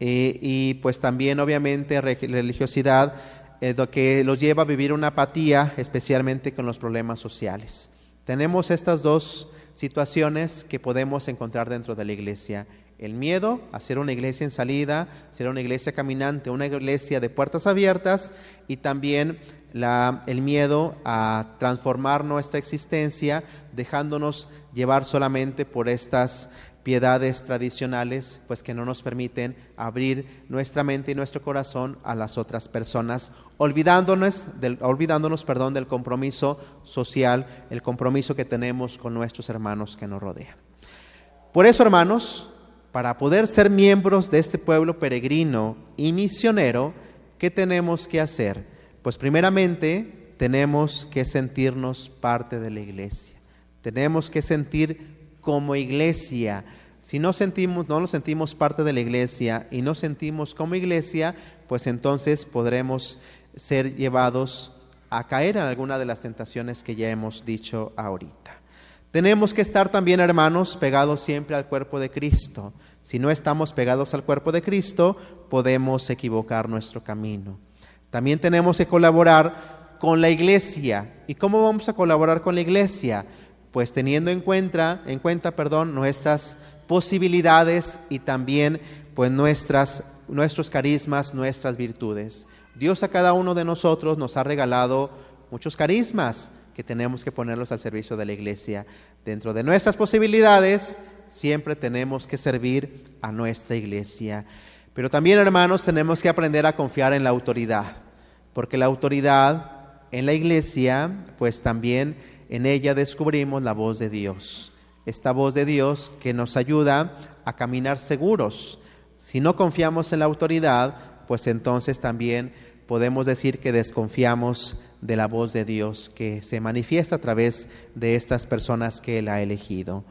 eh, y pues también obviamente religiosidad eh, que los lleva a vivir una apatía, especialmente con los problemas sociales. Tenemos estas dos situaciones que podemos encontrar dentro de la iglesia. El miedo a ser una iglesia en salida, ser una iglesia caminante, una iglesia de puertas abiertas y también el miedo a transformar nuestra existencia dejándonos llevar solamente por estas piedades tradicionales, pues que no nos permiten abrir nuestra mente y nuestro corazón a las otras personas, olvidándonos del, olvidándonos, perdón, del compromiso social, el compromiso que tenemos con nuestros hermanos que nos rodean. Por eso, hermanos, para poder ser miembros de este pueblo peregrino y misionero, ¿qué tenemos que hacer? Pues primeramente tenemos que sentirnos parte de la iglesia. Tenemos que sentir como iglesia. Si no sentimos, no nos sentimos parte de la iglesia y no sentimos como iglesia, pues entonces podremos ser llevados a caer en alguna de las tentaciones que ya hemos dicho ahorita. Tenemos que estar también, hermanos, pegados siempre al cuerpo de Cristo. Si no estamos pegados al cuerpo de Cristo, podemos equivocar nuestro camino. También tenemos que colaborar con la iglesia. ¿Y cómo vamos a colaborar con la iglesia? Pues teniendo en cuenta, en cuenta, perdón, nuestras posibilidades y también pues nuestras nuestros carismas, nuestras virtudes. Dios a cada uno de nosotros nos ha regalado muchos carismas que tenemos que ponerlos al servicio de la iglesia. Dentro de nuestras posibilidades, siempre tenemos que servir a nuestra iglesia. Pero también, hermanos, tenemos que aprender a confiar en la autoridad, porque la autoridad en la iglesia, pues también en ella descubrimos la voz de Dios. Esta voz de Dios que nos ayuda a caminar seguros. Si no confiamos en la autoridad, pues entonces también podemos decir que desconfiamos de la voz de Dios que se manifiesta a través de estas personas que Él ha elegido.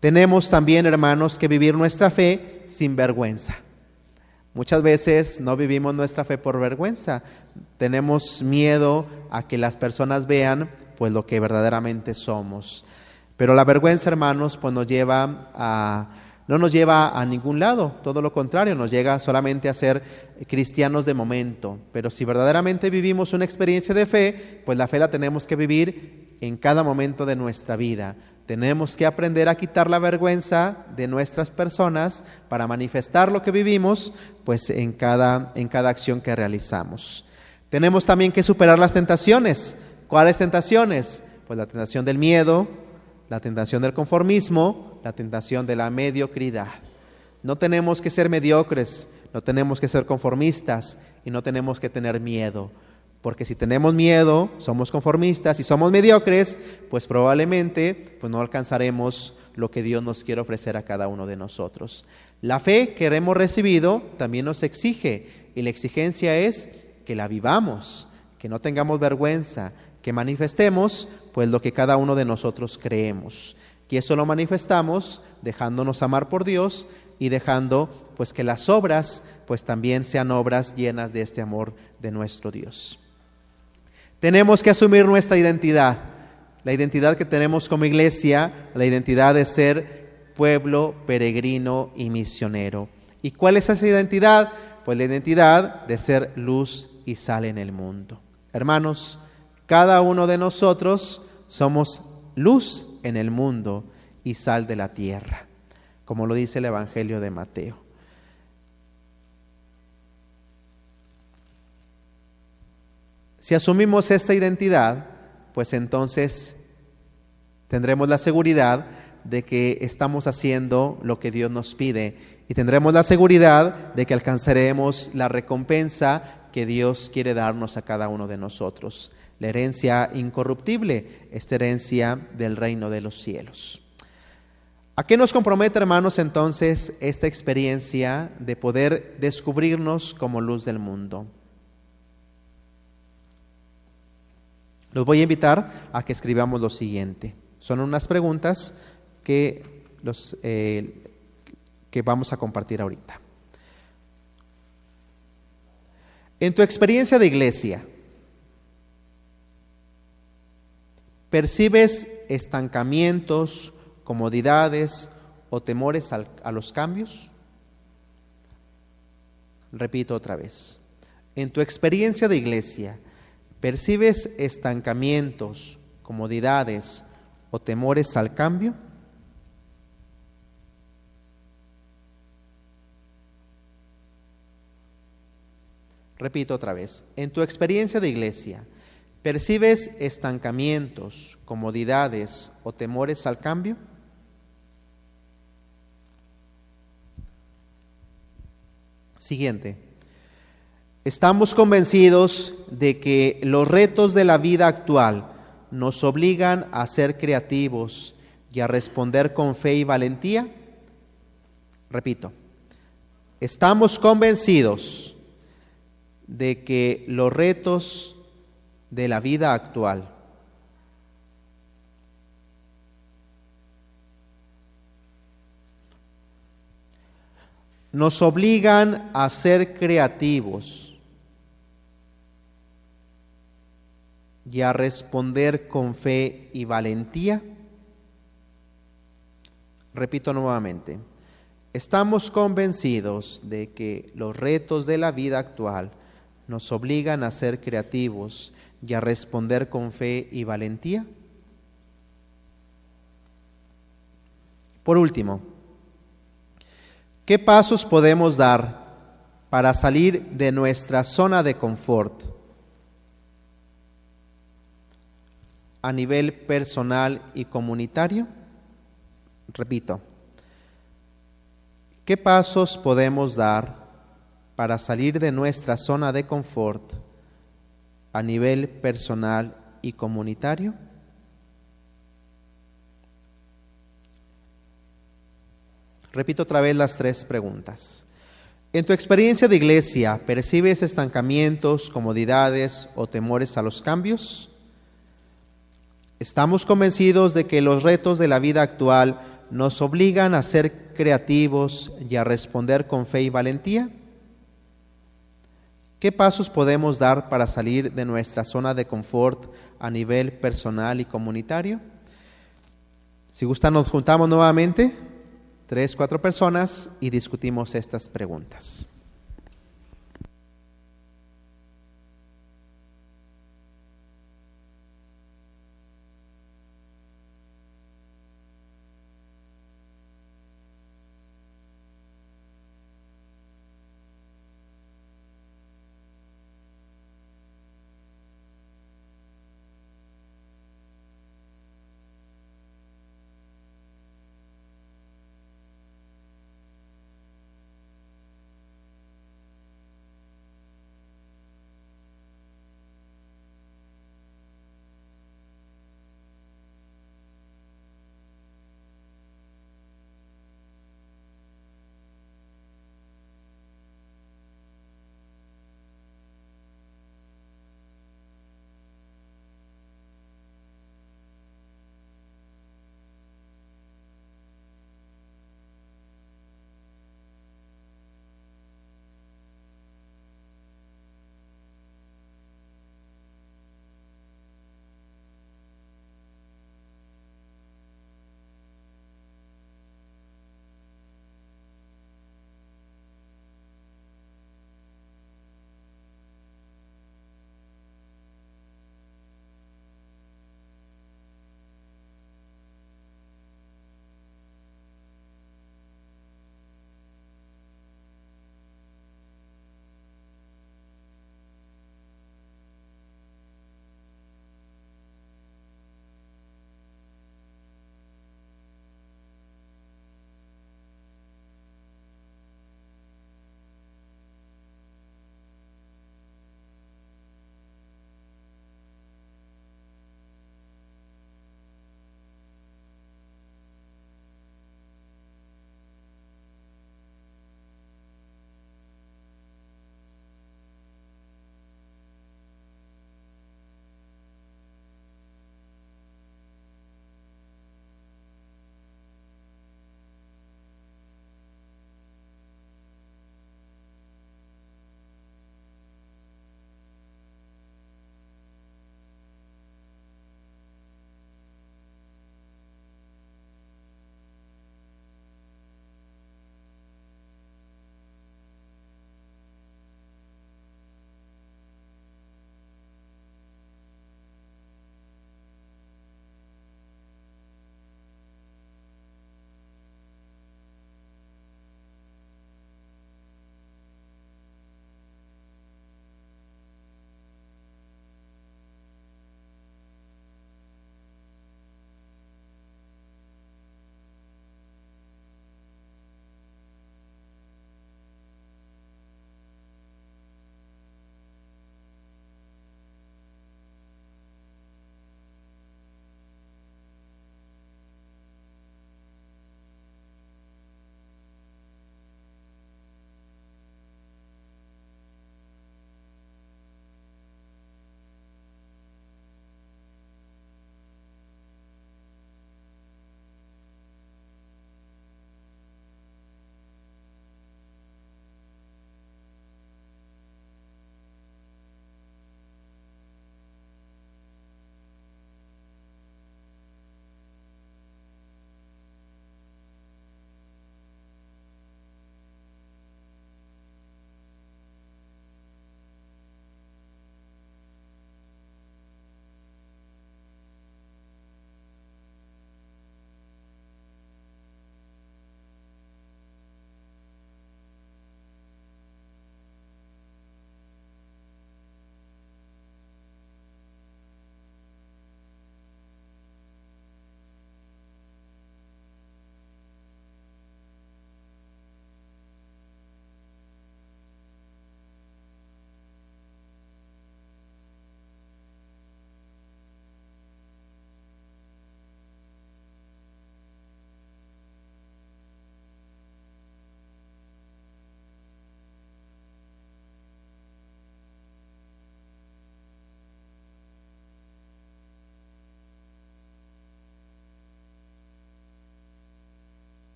Tenemos también, hermanos, que vivir nuestra fe sin vergüenza. Muchas veces no vivimos nuestra fe por vergüenza. Tenemos miedo a que las personas vean pues lo que verdaderamente somos. Pero la vergüenza, hermanos, pues nos lleva a no nos lleva a ningún lado, todo lo contrario, nos llega solamente a ser cristianos de momento. Pero si verdaderamente vivimos una experiencia de fe, pues la fe la tenemos que vivir en cada momento de nuestra vida. Tenemos que aprender a quitar la vergüenza de nuestras personas para manifestar lo que vivimos, pues en cada, en cada acción que realizamos. Tenemos también que superar las tentaciones. ¿Cuáles tentaciones? Pues la tentación del miedo, la tentación del conformismo, la tentación de la mediocridad. No tenemos que ser mediocres, no tenemos que ser conformistas y no tenemos que tener miedo. Porque si tenemos miedo, somos conformistas y somos mediocres, pues probablemente pues no alcanzaremos lo que Dios nos quiere ofrecer a cada uno de nosotros. La fe que hemos recibido también nos exige y la exigencia es que la vivamos, que no tengamos vergüenza, que manifestemos pues lo que cada uno de nosotros creemos. Y eso lo manifestamos dejándonos amar por Dios y dejando pues que las obras pues también sean obras llenas de este amor de nuestro Dios. Tenemos que asumir nuestra identidad, la identidad que tenemos como iglesia, la identidad de ser pueblo peregrino y misionero. ¿Y cuál es esa identidad? Pues la identidad de ser luz y sal en el mundo. Hermanos, cada uno de nosotros somos luz en el mundo y sal de la tierra, como lo dice el Evangelio de Mateo. Si asumimos esta identidad, pues entonces tendremos la seguridad de que estamos haciendo lo que Dios nos pide y tendremos la seguridad de que alcanzaremos la recompensa que Dios quiere darnos a cada uno de nosotros la herencia incorruptible, esta herencia del reino de los cielos. ¿A qué nos compromete, hermanos, entonces esta experiencia de poder descubrirnos como luz del mundo? Los voy a invitar a que escribamos lo siguiente. Son unas preguntas que, los, eh, que vamos a compartir ahorita. En tu experiencia de iglesia, ¿Percibes estancamientos, comodidades o temores a los cambios? Repito otra vez. En tu experiencia de iglesia, ¿percibes estancamientos, comodidades o temores al cambio? Repito otra vez. En tu experiencia de iglesia, ¿Percibes estancamientos, comodidades o temores al cambio? Siguiente. Estamos convencidos de que los retos de la vida actual nos obligan a ser creativos y a responder con fe y valentía. Repito, estamos convencidos de que los retos de la vida actual nos obligan a ser creativos y a responder con fe y valentía? Repito nuevamente, estamos convencidos de que los retos de la vida actual nos obligan a ser creativos y a responder con fe y valentía. Por último, ¿qué pasos podemos dar para salir de nuestra zona de confort a nivel personal y comunitario? Repito, ¿qué pasos podemos dar para salir de nuestra zona de confort a nivel personal y comunitario? Repito otra vez las tres preguntas. En tu experiencia de iglesia, ¿percibes estancamientos, comodidades o temores a los cambios? ¿Estamos convencidos de que los retos de la vida actual nos obligan a ser creativos y a responder con fe y valentía? ¿Qué pasos podemos dar para salir de nuestra zona de confort a nivel personal y comunitario? Si gustan, nos juntamos nuevamente, tres, cuatro personas, y discutimos estas preguntas.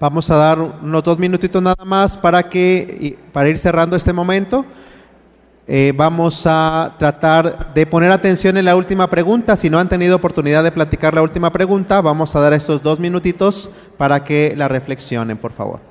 Vamos a dar unos dos minutitos nada más para, que, para ir cerrando este momento. Eh, vamos a tratar de poner atención en la última pregunta. Si no han tenido oportunidad de platicar la última pregunta, vamos a dar estos dos minutitos para que la reflexionen, por favor.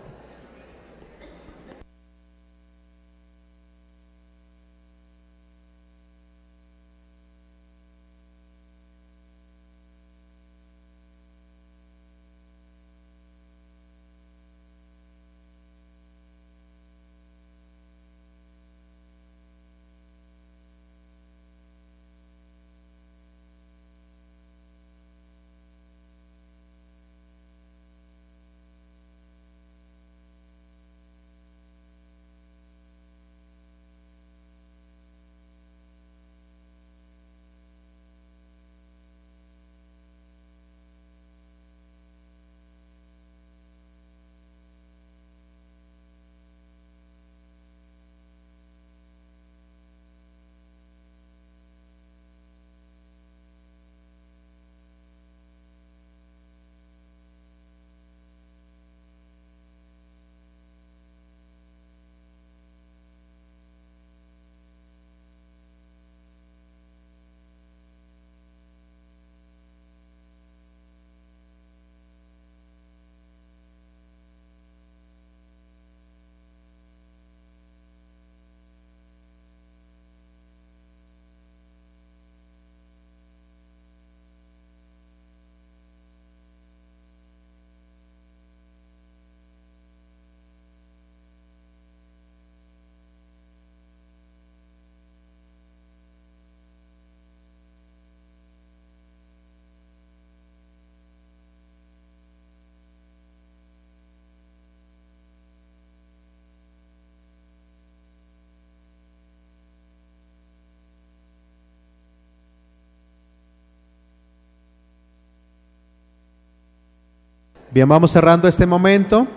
Bien, vamos cerrando este momento.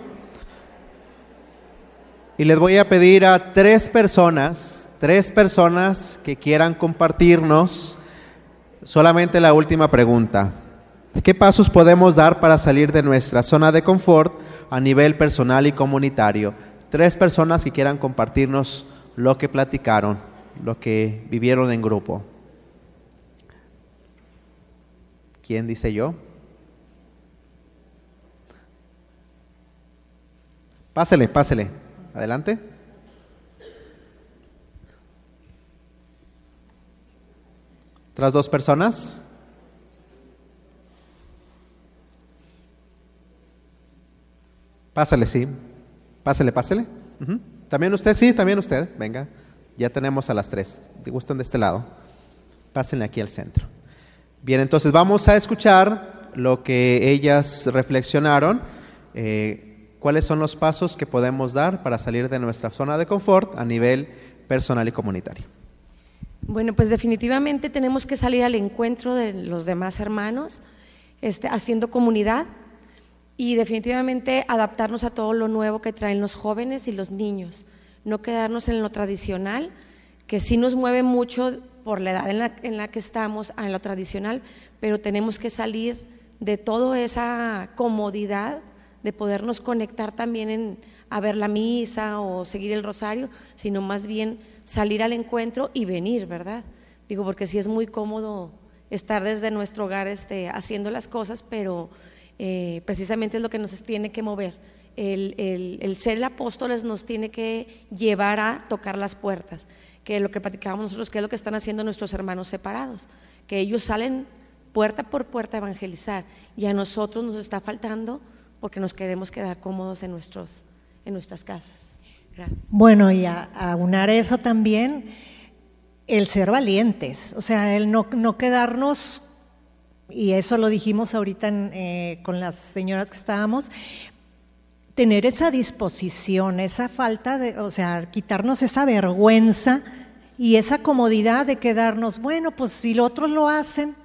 Y les voy a pedir a tres personas, tres personas que quieran compartirnos solamente la última pregunta. ¿Qué pasos podemos dar para salir de nuestra zona de confort a nivel personal y comunitario? Tres personas que quieran compartirnos lo que platicaron, lo que vivieron en grupo. ¿Quién dice yo? Pásele, pásele. Adelante. ¿Otras dos personas? Pásale, sí. Pásele, pásele. También usted, sí, también usted. Venga, ya tenemos a las tres. Gustan de este lado. Pásenle aquí al centro. Bien, entonces vamos a escuchar lo que ellas reflexionaron. Eh, cuáles son los pasos que podemos dar para salir de nuestra zona de confort a nivel personal y comunitario. Bueno, pues definitivamente tenemos que salir al encuentro de los demás hermanos, este, haciendo comunidad y definitivamente adaptarnos a todo lo nuevo que traen los jóvenes y los niños, no quedarnos en lo tradicional, que sí nos mueve mucho por la edad en la, en la que estamos, en lo tradicional, pero tenemos que salir de toda esa comodidad de podernos conectar también en, a ver la misa o seguir el rosario, sino más bien salir al encuentro y venir, ¿verdad? Digo, porque sí es muy cómodo estar desde nuestro hogar este, haciendo las cosas, pero eh, precisamente es lo que nos tiene que mover. El, el, el, ser apóstoles nos tiene que llevar a tocar las puertas, que lo que platicábamos nosotros, que es lo que están haciendo nuestros hermanos separados, que ellos salen puerta por puerta a evangelizar y a nosotros nos está faltando porque nos queremos quedar cómodos en, nuestros, en nuestras casas. Gracias. Bueno, y a, unar eso también, el ser valientes, o sea, el no, no quedarnos, y eso lo dijimos ahorita eh, con las señoras que estábamos, tener esa disposición, esa falta de, o sea, quitarnos esa vergüenza y esa comodidad de quedarnos, bueno, pues si los otros lo hacen,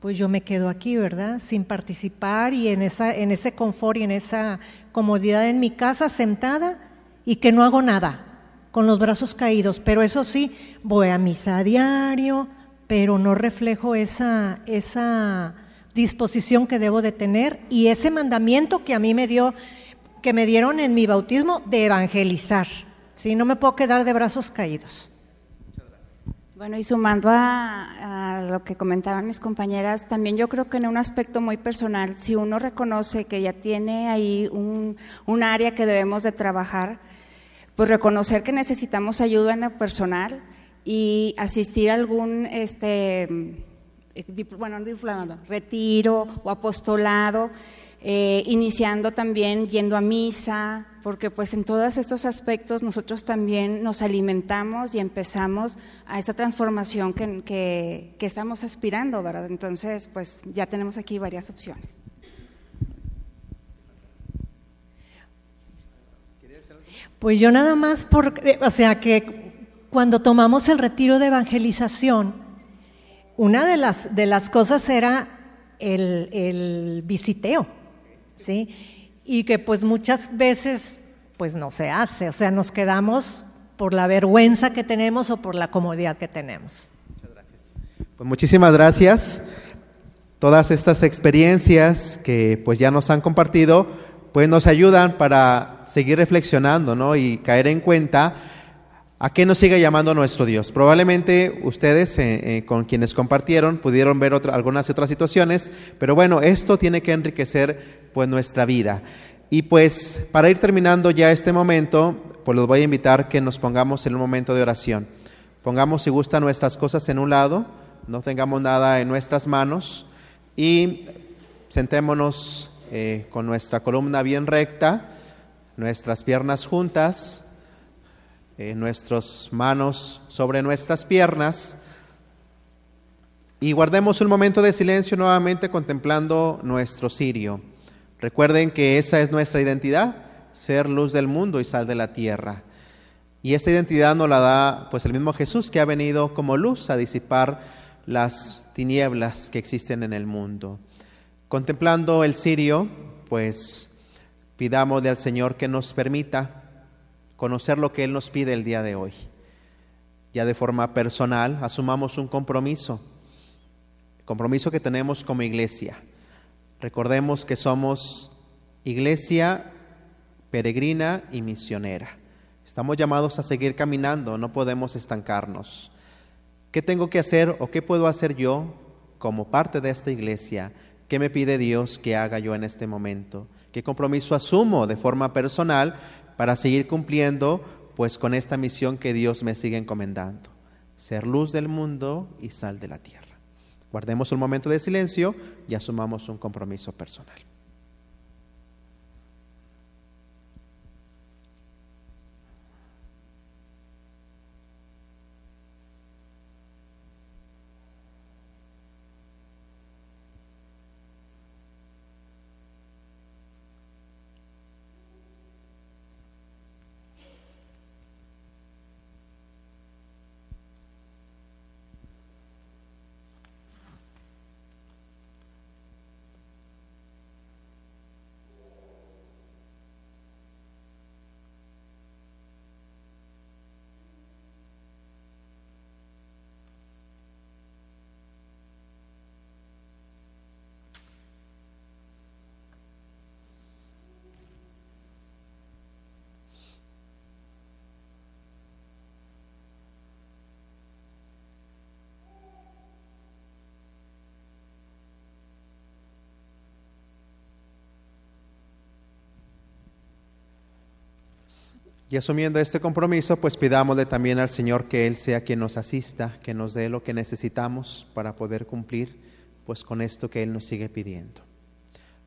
pues yo me quedo aquí, ¿verdad? Sin participar y en, esa, en ese confort y en esa comodidad en mi casa sentada y que no hago nada, con los brazos caídos. Pero eso sí, voy a misa a diario, pero no reflejo esa, esa disposición que debo de tener y ese mandamiento que a mí me dio que me dieron en mi bautismo de evangelizar. ¿sí? No me puedo quedar de brazos caídos. Bueno, y sumando a, lo que comentaban mis compañeras, también yo creo que en un aspecto muy personal, si uno reconoce que ya tiene ahí un, un área que debemos de trabajar, pues reconocer que necesitamos ayuda en lo personal y asistir a algún, este, bueno, retiro o apostolado, eh, iniciando también yendo a misa, porque pues en todos estos aspectos nosotros también nos alimentamos y empezamos a esa transformación que, que estamos aspirando, ¿verdad? Entonces, pues ya tenemos aquí varias opciones. Pues yo nada más, por, eh, o sea que cuando tomamos el retiro de evangelización, una de las, de las cosas era el, el visiteo, ¿sí? Y que pues muchas veces pues no se hace, o sea, nos quedamos por la vergüenza que tenemos o por la comodidad que tenemos. Muchas gracias. Pues muchísimas gracias. Todas estas experiencias que pues ya nos han compartido, pues nos ayudan para seguir reflexionando, ¿no? Y caer en cuenta a qué nos sigue llamando nuestro Dios. Probablemente ustedes, eh, eh, con quienes compartieron, pudieron ver algunas otras situaciones, pero bueno, esto tiene que enriquecer pues nuestra vida. Y pues para ir terminando ya este momento, pues los voy a invitar que nos pongamos en un momento de oración. Pongamos, si gusta, nuestras cosas en un lado, no tengamos nada en nuestras manos y sentémonos eh, con nuestra columna bien recta, nuestras piernas juntas, eh, nuestras manos sobre nuestras piernas y guardemos un momento de silencio nuevamente contemplando nuestro cirio. Recuerden que esa es nuestra identidad, ser luz del mundo y sal de la tierra. Y esta identidad nos la da pues el mismo Jesús que ha venido como luz a disipar las tinieblas que existen en el mundo. Contemplando el cirio, pues pidámosle al Señor que nos permita conocer lo que Él nos pide el día de hoy. Ya de forma personal, asumamos un compromiso, compromiso que tenemos como iglesia. Recordemos que somos iglesia peregrina y misionera. Estamos llamados a seguir caminando, no podemos estancarnos. ¿Qué tengo que hacer o qué puedo hacer yo como parte de esta iglesia ¿Qué me pide Dios que haga yo en este momento? ¿Qué compromiso asumo de forma personal para seguir cumpliendo pues con esta misión que Dios me sigue encomendando? Ser luz del mundo y sal de la tierra. Guardemos un momento de silencio y asumamos un compromiso personal. Y asumiendo este compromiso, pues pidámosle también al Señor que Él sea quien nos asista, que nos dé lo que necesitamos para poder cumplir pues con esto que Él nos sigue pidiendo.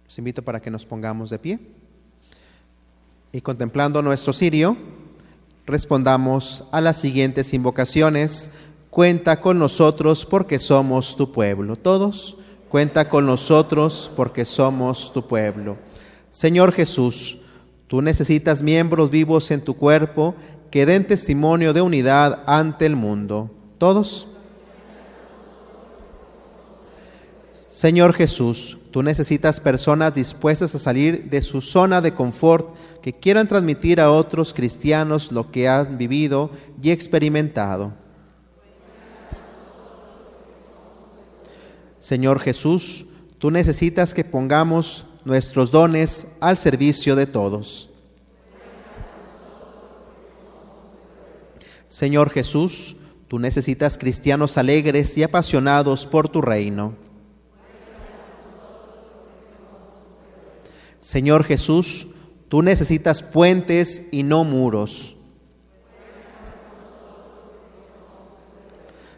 Los invito para que nos pongamos de pie y contemplando nuestro cirio, respondamos a las siguientes invocaciones. Cuenta con nosotros porque somos tu pueblo. Todos, cuenta con nosotros porque somos tu pueblo. Señor Jesús, Tú necesitas miembros vivos en tu cuerpo que den testimonio de unidad ante el mundo. ¿Todos? Señor Jesús, tú necesitas personas dispuestas a salir de su zona de confort, que quieran transmitir a otros cristianos lo que han vivido y experimentado. Señor Jesús, tú necesitas que pongamos nuestros dones al servicio de todos. Señor Jesús, tú necesitas cristianos alegres y apasionados por tu reino. Señor Jesús, tú necesitas puentes y no muros.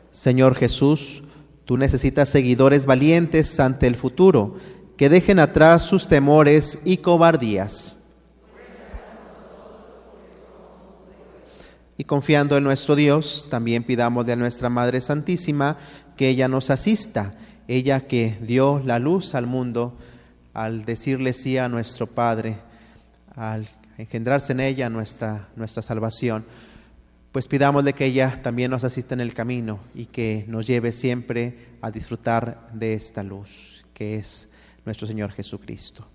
Señor Jesús, tú necesitas seguidores valientes ante el futuro que dejen atrás sus temores y cobardías. Y confiando en nuestro Dios, también pidamos de nuestra Madre Santísima que ella nos asista, ella que dio la luz al mundo al decirle sí a nuestro Padre, al engendrarse en ella nuestra, nuestra salvación pues pidámosle que ella también nos asista en el camino y que nos lleve siempre a disfrutar de esta luz, que es nuestro Señor Jesucristo.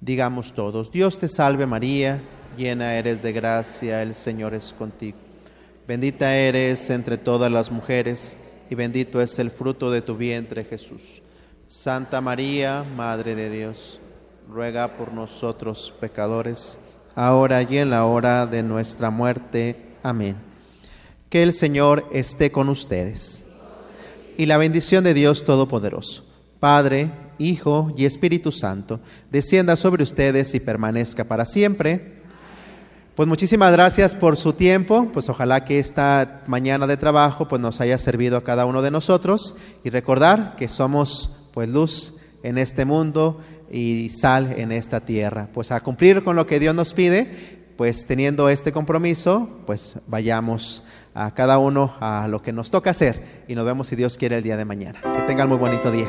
Digamos todos, Dios te salve María, llena eres de gracia, el Señor es contigo. Bendita eres entre todas las mujeres y bendito es el fruto de tu vientre Jesús. Santa María, Madre de Dios, ruega por nosotros pecadores, ahora y en la hora de nuestra muerte. Amén. Que el Señor esté con ustedes. Y la bendición de Dios Todopoderoso, Padre, Hijo y Espíritu Santo, descienda sobre ustedes y permanezca para siempre. Pues muchísimas gracias por su tiempo, pues ojalá que esta mañana de trabajo pues nos haya servido a cada uno de nosotros y recordar que somos pues luz en este mundo y sal en esta tierra. Pues a cumplir con lo que Dios nos pide, pues teniendo este compromiso, pues vayamos a cada uno a lo que nos toca hacer y nos vemos si Dios quiere el día de mañana. Que tengan muy bonito día.